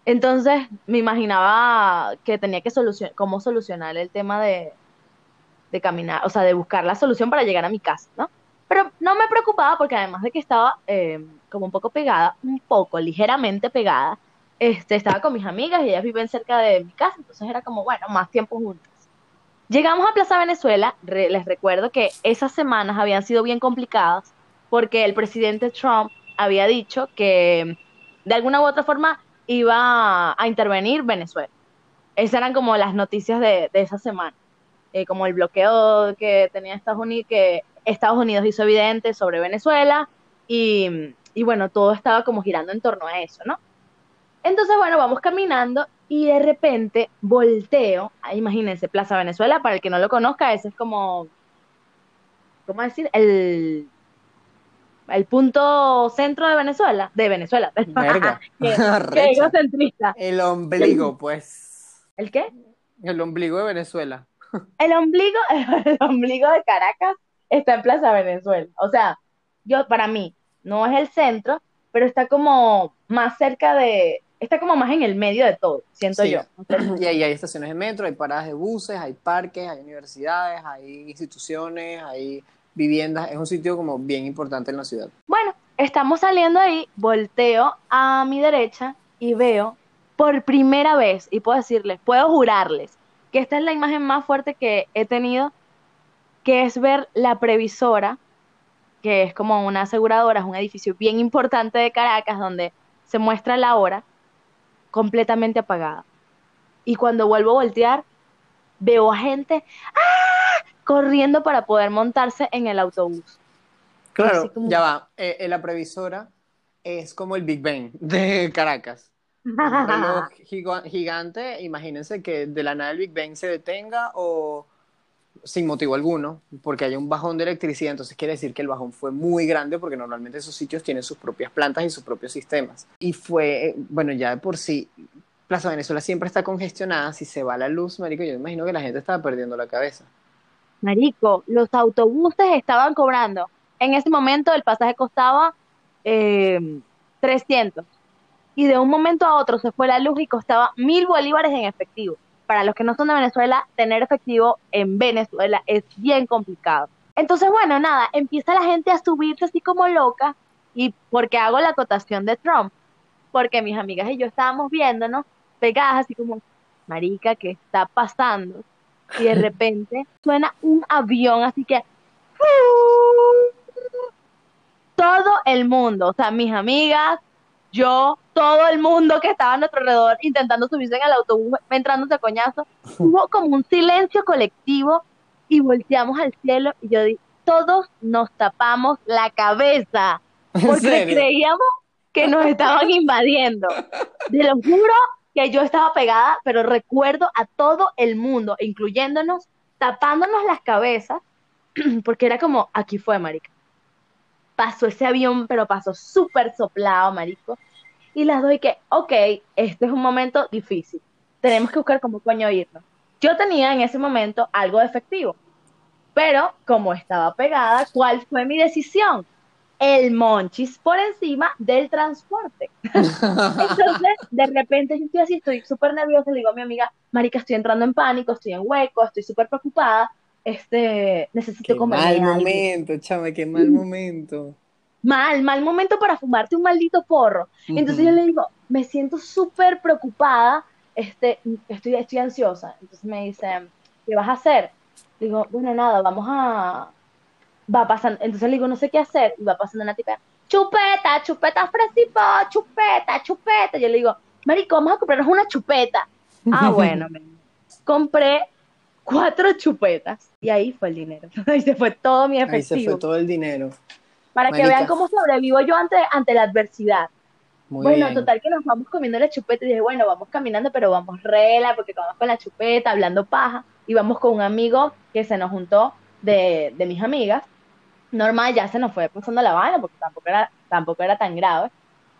Entonces me imaginaba que tenía que solucionar, cómo solucionar el tema de, de caminar, o sea, de buscar la solución para llegar a mi casa, ¿no? Pero no me preocupaba porque además de que estaba eh, como un poco pegada, un poco, ligeramente pegada, este, estaba con mis amigas y ellas viven cerca de mi casa, entonces era como, bueno, más tiempo juntas. Llegamos a Plaza Venezuela, les recuerdo que esas semanas habían sido bien complicadas porque el presidente Trump había dicho que de alguna u otra forma iba a intervenir Venezuela. Esas eran como las noticias de, esa semana, eh, como el bloqueo que tenía Estados Unidos, que Estados Unidos hizo evidente sobre Venezuela y, y bueno, todo estaba como girando en torno a eso, ¿no? Entonces, bueno, vamos caminando y de repente volteo, ah, imagínense, Plaza Venezuela, para el que no lo conozca, ese es como, ¿cómo decir? El, el punto centro de Venezuela, de Venezuela. *laughs* Verga. *laughs* egocentrista. El ombligo, *laughs* pues. ¿El qué? El ombligo de Venezuela. El ombligo, el ombligo de Caracas está en Plaza Venezuela. O sea, yo, para mí, no es el centro, pero está como más cerca de, está como más en el medio de todo, siento yo. *clears throat* Y ahí hay estaciones de metro, hay paradas de buses, hay parques, hay universidades, hay instituciones, hay viviendas. Es un sitio como bien importante en la ciudad. Bueno, estamos saliendo ahí, volteo a mi derecha y veo por primera vez, y puedo decirles, puedo jurarles, que esta es la imagen más fuerte que he tenido, que es ver la previsora, que es como una aseguradora, es un edificio bien importante de Caracas, donde se muestra la hora, completamente apagada. Y cuando vuelvo a voltear, veo a gente ¡ah! corriendo para poder montarse en el autobús. Claro, ya va. Eh, la previsora es como el Big Bang *laughs* de Caracas. Un reloj *laughs* gigante, imagínense que de la nada el Big Bang se detenga o sin motivo alguno, porque hay un bajón de electricidad, entonces quiere decir que el bajón fue muy grande porque normalmente esos sitios tienen sus propias plantas y sus propios sistemas. Y fue, bueno, ya de por sí, Plaza Venezuela siempre está congestionada, si se va la luz, Marico, yo imagino que la gente estaba perdiendo la cabeza. Marico, los autobuses estaban cobrando. En ese momento el pasaje costaba 300 eh, y de un momento a otro se fue la luz y costaba mil bolívares en efectivo para los que no son de Venezuela, tener efectivo en Venezuela es bien complicado. Entonces, bueno, nada, empieza la gente a subirse así como loca y porque hago la acotación de Trump, porque mis amigas y yo estábamos viéndonos pegadas así como, marica, ¿qué está pasando? Y de *laughs* repente suena un avión, así que todo el mundo, o sea, mis amigas, yo, todo el mundo que estaba a nuestro alrededor intentando subirse en el autobús, entrando a coñazo, *laughs* hubo como un silencio colectivo y volteamos al cielo y yo dije, todos nos tapamos la cabeza porque creíamos que nos estaban invadiendo. De lo juro que yo estaba pegada, pero recuerdo a todo el mundo, incluyéndonos, tapándonos las cabezas, *clears throat* porque era como, aquí fue, marica. Pasó ese avión, pero pasó súper soplado, marico y las doy que, ok, este es un momento difícil, tenemos que buscar cómo coño irnos. Yo tenía en ese momento algo de efectivo, pero como estaba pegada, ¿cuál fue mi decisión? El monchis por encima del transporte. *laughs* Entonces, de repente yo estoy así, estoy súper nerviosa, le digo a mi amiga, Marica, estoy entrando en pánico, estoy en hueco, estoy súper preocupada, este, necesito qué comer. Mal momento, chama, qué mal momento mal, mal momento para fumarte un maldito porro. Entonces yo le digo, me siento súper preocupada, este, estoy, estoy ansiosa. Entonces me dice, ¿qué vas a hacer? Digo, bueno, nada, vamos a... Va pasando, entonces le digo, no sé qué hacer, y va pasando una tipa, chupeta, chupeta fresipo, chupeta, chupeta. Yo le digo, marico, vamos a comprarnos una chupeta. Ah, *laughs* bueno, compré cuatro chupetas y ahí fue el dinero. *laughs* Ahí se fue todo mi efectivo. Ahí se fue todo el dinero para que vean cómo sobrevivo yo ante, ante la adversidad. bueno, total que nos vamos comiendo la chupeta y dije, bueno, vamos caminando, pero vamos rela, porque vamos con la chupeta, hablando paja, y vamos con un amigo que se nos juntó de, de mis amigas. Normal, ya se nos fue pasando la vaina, porque tampoco era, tampoco era tan grave.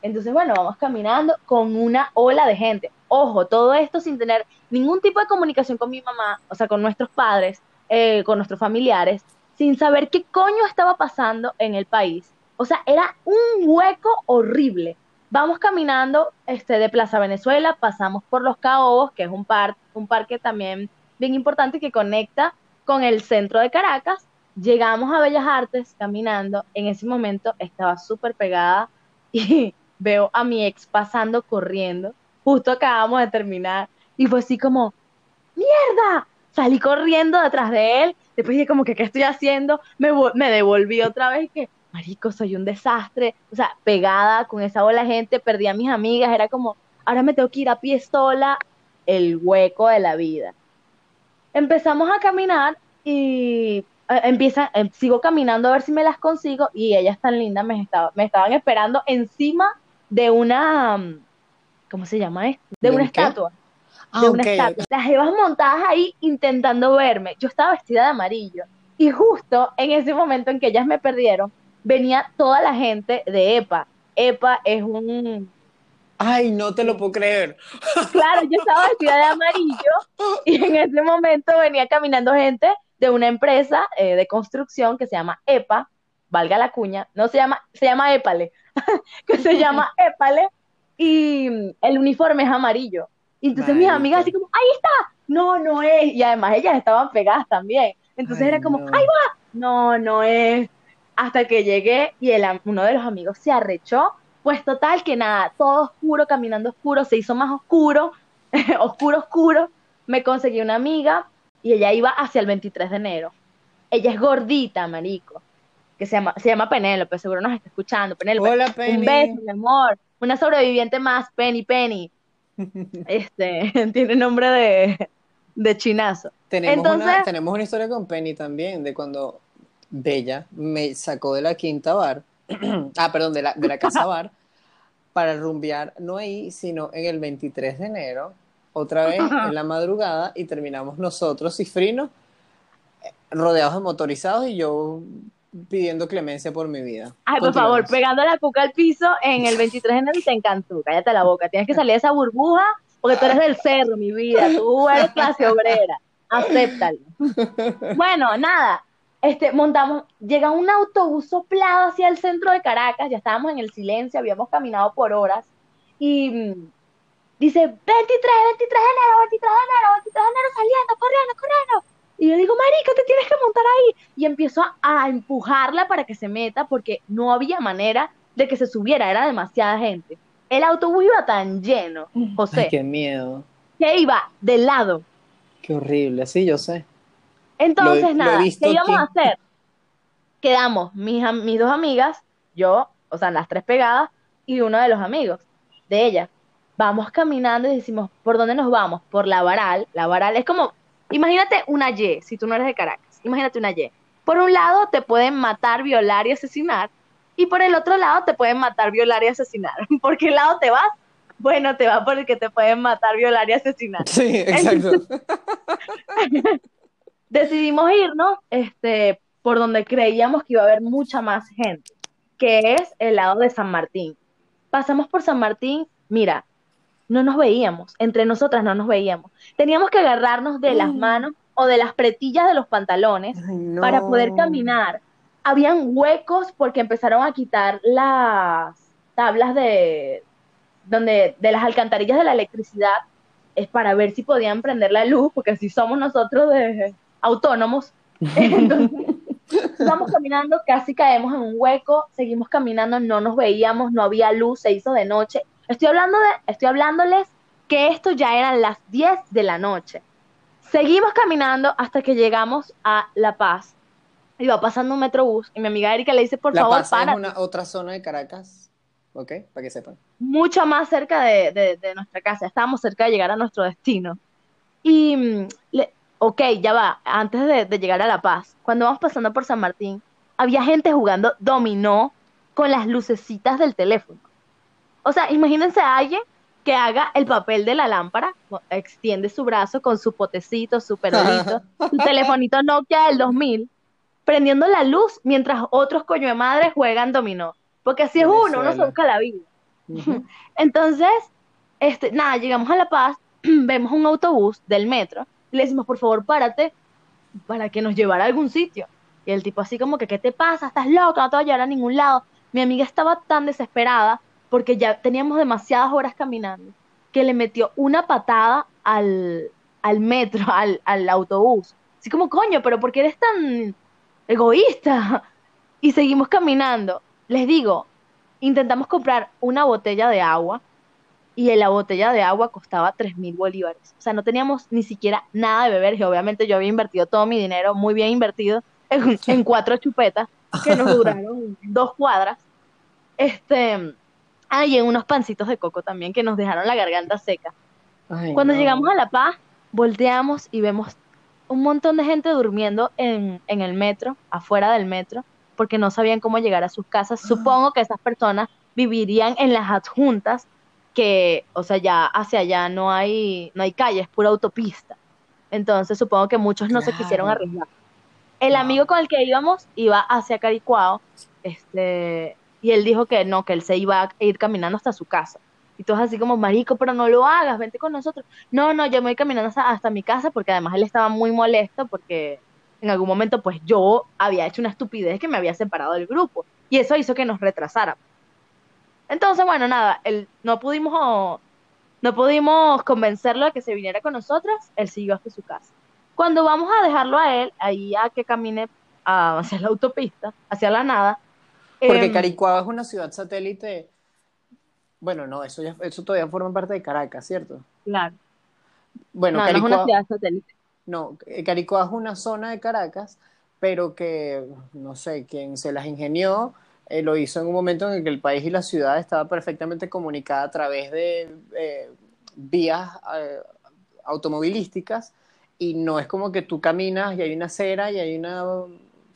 Entonces, bueno, vamos caminando con una ola de gente. Ojo, todo esto sin tener ningún tipo de comunicación con mi mamá, o sea, con nuestros padres, eh, con nuestros familiares, sin saber qué coño estaba pasando en el país. O sea, era un hueco horrible. vamos caminando este, de Plaza Venezuela, pasamos por Los Caobos, que es un, par, un parque también bien importante que conecta con el centro de Caracas. Llegamos a Bellas Artes caminando. En ese momento estaba súper pegada y *laughs* veo a mi ex pasando corriendo. Justo acabamos de terminar y fue así como, ¡mierda! Salí corriendo detrás de él. Después dije como que, ¿qué estoy haciendo? Me, me devolví otra vez y que, marico, soy un desastre. O sea, pegada con esa ola de gente, perdí a mis amigas. Era como, ahora me tengo que ir a pie sola, el hueco de la vida. Empezamos a caminar y eh, empieza, eh, sigo caminando a ver si me las consigo y ellas tan lindas me, estaba, me estaban esperando encima de una, mm, ¿cómo se llama esto? De, una estatua. Ah, de una ok. estatua. Las jevas montadas ahí intentando verme. Yo estaba vestida de amarillo. Y justo en ese momento en que ellas me perdieron, venía toda la gente de EPA. EPA es un... Ay, no te lo puedo creer. Claro, yo estaba vestida de amarillo y en ese momento venía caminando gente de una empresa eh, de construcción que se llama EPA, valga la cuña, no se llama, se llama EPALE, *laughs* que se llama EPALE y mm, el uniforme es amarillo. Y entonces mis amigas así como, ahí está, no, no es. Y además ellas estaban pegadas también. Entonces Ay, era como, no. ahí va, no, no es. Hasta que llegué y el, uno de los amigos se arrechó. Pues total que nada, todo oscuro, caminando oscuro, se hizo más oscuro, *laughs* oscuro, oscuro. Me conseguí una amiga y ella iba hacia el 23 de enero. Ella es gordita, marico, que se llama, se llama Penélope, seguro nos está escuchando. Penélope, Hola, un beso, mi amor. Una sobreviviente más, Penny Penny. Este, *laughs* tiene nombre de, de chinazo. Tenemos, Entonces- una, tenemos una historia con Penny también, de cuando Bella me sacó de la quinta bar, *clears throat* ah, perdón, de la, de la casa *laughs* bar, para rumbear, no ahí, sino en el 23 de enero, otra vez en la madrugada, y terminamos nosotros, cifrinos, eh, rodeados de motorizados y yo pidiendo clemencia por mi vida. Ay, por favor, pegando la cuca al piso en el 23 de enero y te encantó. Cállate la boca. Tienes que salir de esa burbuja porque tú eres del cerro, mi vida. Tú eres clase obrera. Acéptalo. Bueno, nada. Este, montamos, llega un autobús soplado hacia el centro de Caracas, ya estábamos en el silencio, habíamos caminado por horas, y mm, dice 23, 23 de enero, 23 de enero, 23 de enero, saliendo, corriendo, corriendo. Y yo digo, marico, te tienes que montar ahí. Y empiezo a, a empujarla para que se meta porque no había manera de que se subiera, era demasiada gente. El autobús iba tan lleno, José, Ay, qué miedo, que iba de lado. qué horrible, sí, yo sé. Entonces, Lo lo nada, ¿qué íbamos a hacer? Quedamos mis, am- mis dos amigas, yo, o sea, las tres pegadas, y uno de los amigos de ella. Vamos caminando y decimos, ¿por dónde nos vamos? Por la Varal. La Varal es como, imagínate una Y, si tú no eres de Caracas, imagínate una Y. Por un lado te pueden matar, violar y asesinar, y por el otro lado te pueden matar, violar y asesinar. *laughs* ¿Por qué lado te vas? Bueno, te vas por el que te pueden matar, violar y asesinar Sí, exacto. *laughs* decidimos irnos este, por donde creíamos que iba a haber mucha más gente, que es el lado de San Martín. Pasamos por San Martín, mira, no nos veíamos, entre nosotras no nos veíamos. Teníamos que agarrarnos de las Mm. manos o de las pretillas de los pantalones Ay, no. para poder caminar. Habían huecos porque empezaron a quitar las tablas de donde de las alcantarillas de la electricidad es para ver si podían prender la luz, porque así somos nosotros de autónomos. *laughs* Entonces, vamos caminando, casi caemos en un hueco, seguimos caminando, no nos veíamos, no había luz, se hizo de noche. Estoy hablando de, estoy hablándoles que esto ya eran las 10 de la noche. Seguimos caminando hasta que llegamos a La Paz. Iba pasando un metrobús y mi amiga Erika le dice, por La favor, Paz para, es una otra zona de Caracas, ¿ok? Para que sepan. mucho más cerca de, de- de nuestra casa. Estábamos cerca de llegar a nuestro destino. Y, mm, le- ok, ya va, antes de, de llegar a La Paz, cuando vamos pasando por San Martín, había gente jugando dominó con las lucecitas del teléfono. O sea, imagínense a alguien que haga el papel de la lámpara, extiende su brazo con su potecito, su perolito, su telefonito Nokia del 2000, prendiendo la luz mientras otros coño de madre juegan dominó. Porque así es uno, uno se busca la vida. *laughs* Entonces, este, nada, llegamos a La Paz, *clears throat* vemos un autobús del metro y le decimos, por favor, párate para que nos llevara a algún sitio. Y el tipo así como que, ¿qué te pasa? ¿Estás loca? No te va a llevar a ningún lado. Mi amiga estaba tan desesperada porque ya teníamos demasiadas horas caminando, que le metió una patada al, al metro, *laughs* al, al autobús. Así como, coño, pero ¿por qué eres tan egoísta? *laughs* Y seguimos caminando. Les digo, intentamos comprar una botella de agua y la botella de agua costaba tres mil bolívares. O sea, no teníamos ni siquiera nada de beber y obviamente yo había invertido todo mi dinero, muy bien invertido, en, en cuatro chupetas que nos duraron *laughs* dos cuadras. Este, ah, y en unos pancitos de coco también que nos dejaron la garganta seca. Ay, Cuando no. llegamos a La Paz, volteamos y vemos un montón de gente durmiendo en, en el metro, afuera del metro, porque no sabían cómo llegar a sus casas. Supongo que esas personas vivirían en las adjuntas, que, o sea, ya hacia allá no hay, no hay calle, es pura autopista. Entonces supongo que muchos no se quisieron arriesgar. El Wow. amigo con el que íbamos iba hacia Caricuao, este, y él dijo que no, que él se iba a ir caminando hasta su casa. Y todos así como, marico, pero no lo hagas, vente con nosotros. No, no, yo me voy caminando hasta, hasta mi casa porque además él estaba muy molesto porque en algún momento pues yo había hecho una estupidez que me había separado del grupo y eso hizo que nos retrasara. Entonces, bueno, nada, él, no pudimos no pudimos convencerlo de que se viniera con nosotras, él siguió hasta su casa. Cuando vamos a dejarlo a él, ahí a que camine hacia la autopista, hacia la nada. Porque Caricuao es una ciudad satélite. Bueno, no, eso, ya, eso todavía forma parte de Caracas, ¿cierto? Claro, Bueno, no, no es una ciudad satélite. No, eh, es una zona de Caracas, pero que, no sé, quien se las ingenió, eh, lo hizo en un momento en el que el país y la ciudad estaba perfectamente comunicada a través de eh, vías eh, automovilísticas y no es como que tú caminas y hay una acera y hay una...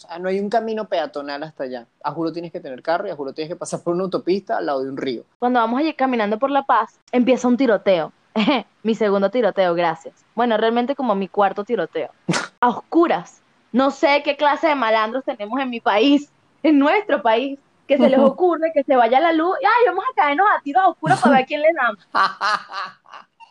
O sea, no hay un camino peatonal hasta allá. A juro tienes que tener carro y a juro tienes que pasar por una autopista al lado de un río. Cuando vamos allí caminando por La Paz, empieza un tiroteo. *laughs* mi segundo tiroteo, gracias. Bueno, realmente como mi cuarto tiroteo. *laughs* A oscuras. No sé qué clase de malandros tenemos en mi país, *laughs* en nuestro país, que se les ocurre que se vaya la luz y ay, vamos a caernos a tiros a oscuras para ver quién le damos.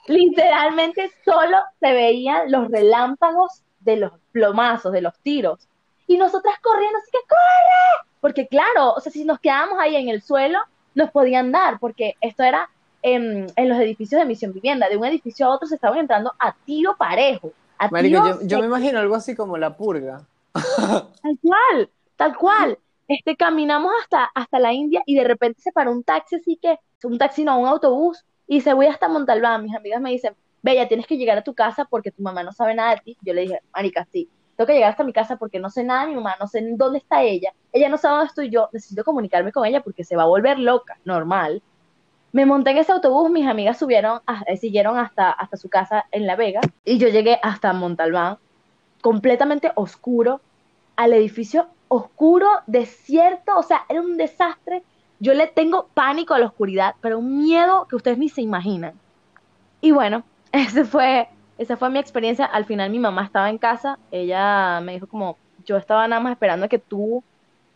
Literalmente solo se veían los relámpagos de los plomazos, de los tiros. Y nosotras corriendo, así que corre, porque claro, o sea, si nos quedábamos ahí en el suelo, nos podían dar, porque esto era en, en los edificios de misión vivienda, de un edificio a otro se estaban entrando a tiro parejo, a Marico, tiro yo, yo me imagino algo así como la purga. *laughs* Tal cual, tal cual. Este, caminamos hasta, hasta la India y de repente se paró un taxi, así que, un taxi no, un autobús, y dice, voy hasta Montalbán. Mis amigas me dicen, Bella, tienes que llegar a tu casa porque tu mamá no sabe nada de ti. Yo le dije, marica, sí, tengo que llegar hasta mi casa porque no sé nada de mi mamá, no sé dónde está ella, ella no sabe dónde estoy yo, necesito comunicarme con ella porque se va a volver loca, normal. Me monté en ese autobús, mis amigas subieron, a- eh, siguieron hasta, hasta su casa en La Vega y yo llegué hasta Montalbán, completamente oscuro, al edificio oscuro, desierto, o sea, era un desastre. Yo le tengo pánico a la oscuridad, pero un miedo que ustedes ni se imaginan. Y bueno, *laughs* ese fue, esa fue mi experiencia. Al final mi mamá estaba en casa, ella me dijo como, yo estaba nada más esperando que tú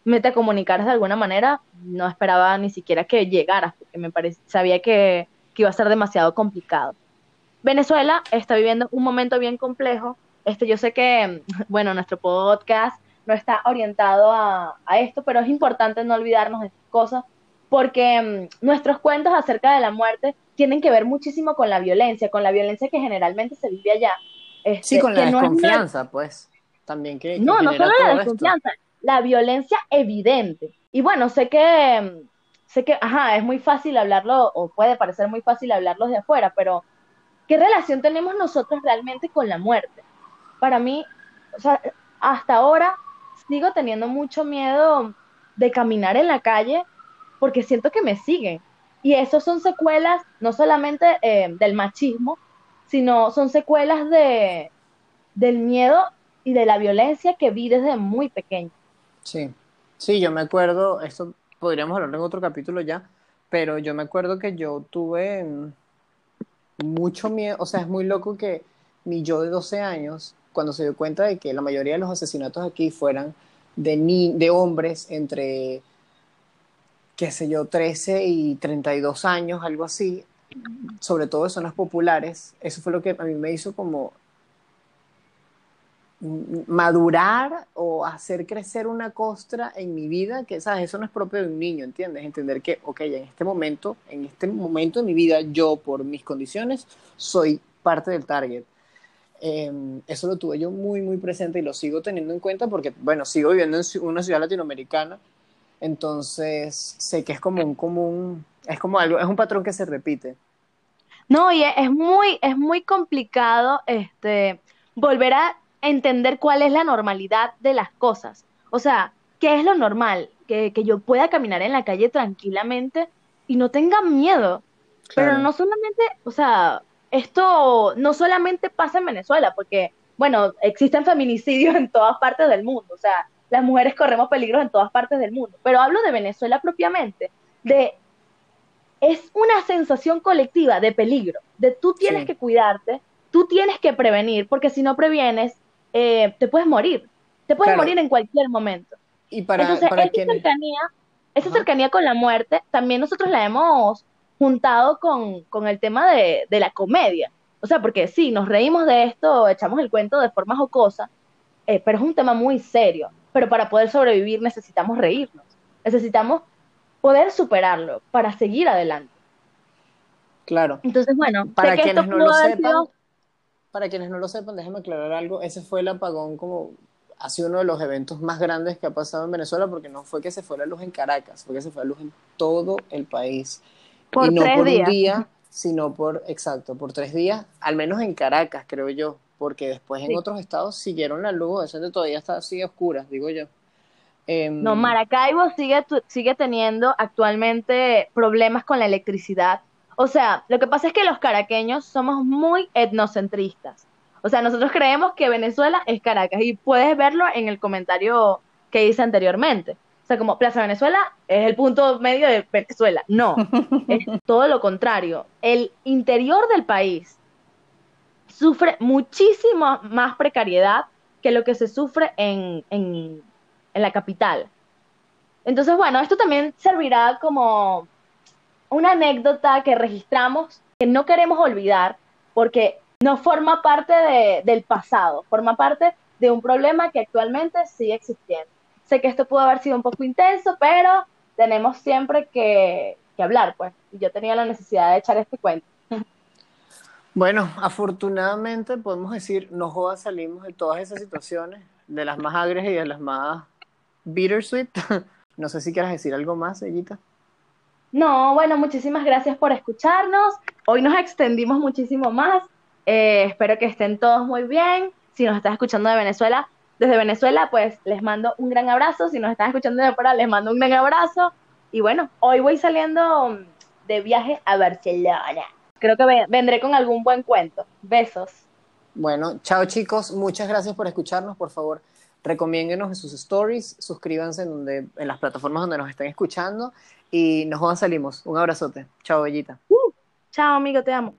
me te comunicaras de alguna manera, no esperaba ni siquiera que llegaras, porque me sabía que, que iba a ser demasiado complicado. Venezuela está viviendo un momento bien complejo. Este, yo sé que, *laughs* bueno, nuestro podcast no está orientado a, a esto, pero es importante no olvidarnos de estas cosas, porque mm, nuestros cuentos acerca de la muerte tienen que ver muchísimo con la violencia, con la violencia que generalmente se vive allá. Este, Sí, con la no una- desconfianza, pues. También que, que no, no solo la esto. desconfianza, la violencia evidente. Y bueno, sé que, sé que, ajá, es muy fácil hablarlo, o puede parecer muy fácil hablarlo de afuera, pero ¿qué relación tenemos nosotros realmente con la muerte? Para mí, o sea, hasta ahora sigo teniendo mucho miedo de caminar en la calle porque siento que me siguen. Y eso son secuelas no solamente eh, del machismo, sino son secuelas de, del miedo y de la violencia que vi desde muy pequeño. Sí, sí, yo me acuerdo, esto podríamos hablarlo en otro capítulo ya, pero yo me acuerdo que yo tuve mucho miedo, o sea, es muy loco que mi yo de 12 años, cuando se dio cuenta de que la mayoría de los asesinatos aquí fueran de, ni de hombres entre, qué sé yo, 13 y 32 años, algo así, sobre todo de zonas populares, eso fue lo que a mí me hizo como madurar o hacer crecer una costra en mi vida que, ¿sabes? Eso no es propio de un niño, ¿entiendes? Entender que, ok, en este momento, en este momento de mi vida, yo, por mis condiciones, soy parte del target. Eh, eso lo tuve yo muy, muy presente y lo sigo teniendo en cuenta porque, bueno, sigo viviendo en una ciudad latinoamericana, entonces sé que es como un común, es como algo, es un patrón que se repite. No, y es muy, es muy complicado este, volver a entender cuál es la normalidad de las cosas. O sea, ¿qué es lo normal? Que, que yo pueda caminar en la calle tranquilamente y no tenga miedo. Pero no solamente, o sea, esto no solamente pasa en Venezuela, porque, bueno, existen feminicidios *laughs* en todas partes del mundo, o sea, las mujeres corremos peligros en todas partes del mundo, pero hablo de Venezuela propiamente, de es una sensación colectiva de peligro, de tú tienes que cuidarte, tú tienes que prevenir, porque si no previenes, eh, te puedes morir, te puedes morir en cualquier momento. Y para, Entonces, esa, cercanía, esa cercanía con la muerte, también nosotros la hemos juntado con, con el tema de, de, la comedia. O sea, porque sí, nos reímos de esto, echamos el cuento de forma jocosa, eh, pero es un tema muy serio. Pero para poder sobrevivir necesitamos reírnos, necesitamos poder superarlo para seguir adelante. Claro. Entonces, bueno, para quienes no lo sepan, para quienes no lo sepan, déjame aclarar algo, ese fue el apagón como ha sido uno de los eventos más grandes que ha pasado en Venezuela porque no fue que se fue la luz en Caracas, fue que se fue la luz en todo el país y no por días. un día, sino por, exacto, por tres días, al menos en Caracas, creo yo, porque después en otros estados siguieron la luz, eso todavía está, sigue oscura, digo yo. Em, no, Maracaibo sigue, sigue teniendo actualmente problemas con la electricidad. O sea, lo que pasa es que los caraqueños somos muy etnocentristas. O sea, nosotros creemos que Venezuela es Caracas y puedes verlo en el comentario que hice anteriormente. O sea, como Plaza Venezuela es el punto medio de Venezuela. No, *laughs* es todo lo contrario. El interior del país sufre muchísima más precariedad que lo que se sufre en, en, en la capital. Entonces, bueno, esto también servirá como una anécdota que registramos que no queremos olvidar porque no forma parte de, del pasado, forma parte de un problema que actualmente sigue existiendo. Sé que esto pudo haber sido un poco intenso, pero tenemos siempre que, hablar, pues. Y yo tenía la necesidad de echar este cuento. Bueno, afortunadamente podemos decir, no jodas, salimos de todas esas situaciones, de las más agres y de las más bittersweet. *laughs* No sé si quieres decir algo más, Ellita. No, bueno, muchísimas gracias por escucharnos. Hoy nos extendimos muchísimo más. Eh, espero que estén todos muy bien. Si nos estás escuchando de Venezuela, desde Venezuela, pues les mando un gran abrazo. Si nos están escuchando de fuera, les mando un gran abrazo. Y bueno, hoy voy saliendo de viaje a Barcelona. Creo que vendré con algún buen cuento. Besos. Bueno, chao chicos. Muchas gracias por escucharnos. Por favor, recomiéndenos en sus stories, suscríbanse en, donde, en las plataformas donde nos estén escuchando y nos salimos. Un abrazote. Chao, Bellita. Uh, chao, amigo, te amo.